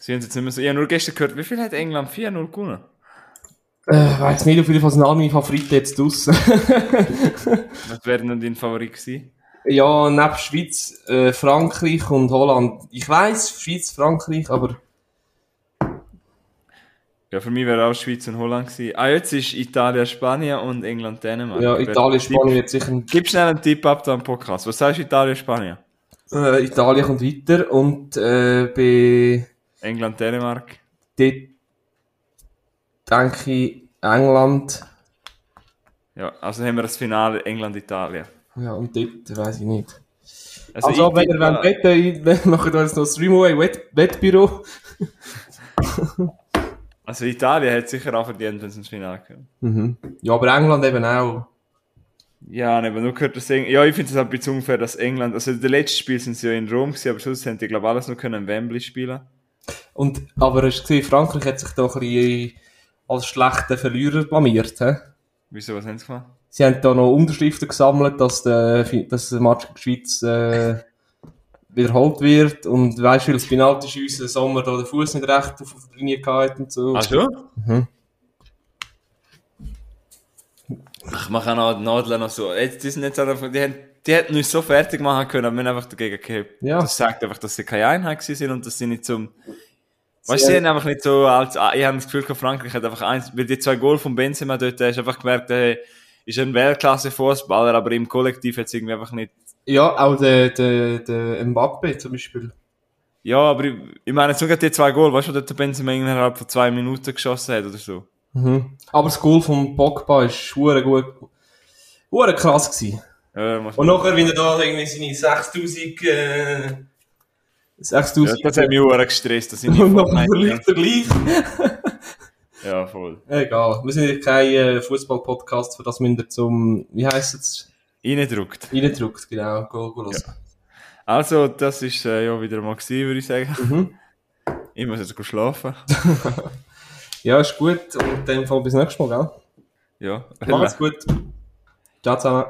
Sie haben jetzt nicht mehr so, ich habe nur gestern gehört, wie viel hat England 4-0 gewonnen? Äh, weiss nicht, auf jeden Fall sind alle meine Favoriten jetzt draussen. Was wäre denn dein Favorit gewesen? ja, neben Schweiz, äh, Frankreich und Holland. Ich weiss, Schweiz, Frankreich, aber... Ja, für mich wäre auch Schweiz und Holland gewesen. Ah, jetzt ist Italien, Spanien und England, Dänemark. Ja, Italien, Spanien wird sicher... Gib schnell einen Tipp ab da am Podcast. Was sagst du Italien, Spanien? Äh, Italien kommt weiter und äh, bei... England, Dänemark? Dort denke ich England. Ja, also haben wir das Finale England, Italien. Ja, und dort weiss ich nicht. Also, Also, wenn ihr wollt wetten, ich- wir machen da jetzt noch Streamaway Wett Wettbüro. also Italien hat sicher auch verdient, wenn sie ins Finale kommen. Mhm. Ja, aber England eben auch. Ja, aber nur gehört das Eng Ja, ich finde es ein bisschen unfair, dass England, also die letzten Spiele sind sie ja in Rom gewesen, aber sonst haben die, glaube ich, alles nur können in Wembley spielen. Und, aber hast du gesehen, Frankreich hat sich da ein bisschen als schlechter Verlierer blamiert. He? Wieso, was haben sie gemacht? Sie haben da noch Unterschriften gesammelt, dass der, dass der Match gegen die Schweiz äh, wiederholt wird. Und weißt du, weil das Penalty-Schiessen im Sommer da den Fuß nicht recht auf der Linie gehabt und so. Ach schon? Mhm. Ich mache auch noch die Nadeln noch so. Jetzt, die sind jetzt einfach, die, haben, die hätten uns so fertig machen können, aber wir haben einfach dagegen gehabt. Ja. Das sagt einfach, dass sie keine Einheit sind und dass sie nicht zum, weißt du, sie haben- einfach nicht so als, ich habe das Gefühl, Frankreich hat einfach eins, weil die zwei Goal von Benzema dort, da hast du einfach gemerkt, hey, ist ein Weltklasse-Fußballer, aber im Kollektiv hat es irgendwie einfach nicht. Ja, auch der, der, der Mbappe zum Beispiel. Ja, aber ich, ich meine, sogar die zwei Goal, weißt du, der Benzema innerhalb von zwei Minuten geschossen hat oder so. Mhm. Aber das Goal von Pogba ist hure gut, hure krass gewesen. Ja, Und nachher, wenn er da irgendwie seine 6000, äh, 6000, ja, das hat mich auch gestresst, dass ich nicht und nachher verliert er gleich. Ja, voll. Egal, wir sind ja kein äh, Fußball-Podcast, für das ihr zum, wie heisst es, Reingedruckt. reindrückt, genau, go, go los. Also, das ist äh, ja wieder mal gewesen, würde ich sagen. Mhm. Ich muss jetzt schlafen. Ja, ist gut, und Fall bis nächstes Mal, gell? Ja. Macht's gut. Ciao zusammen.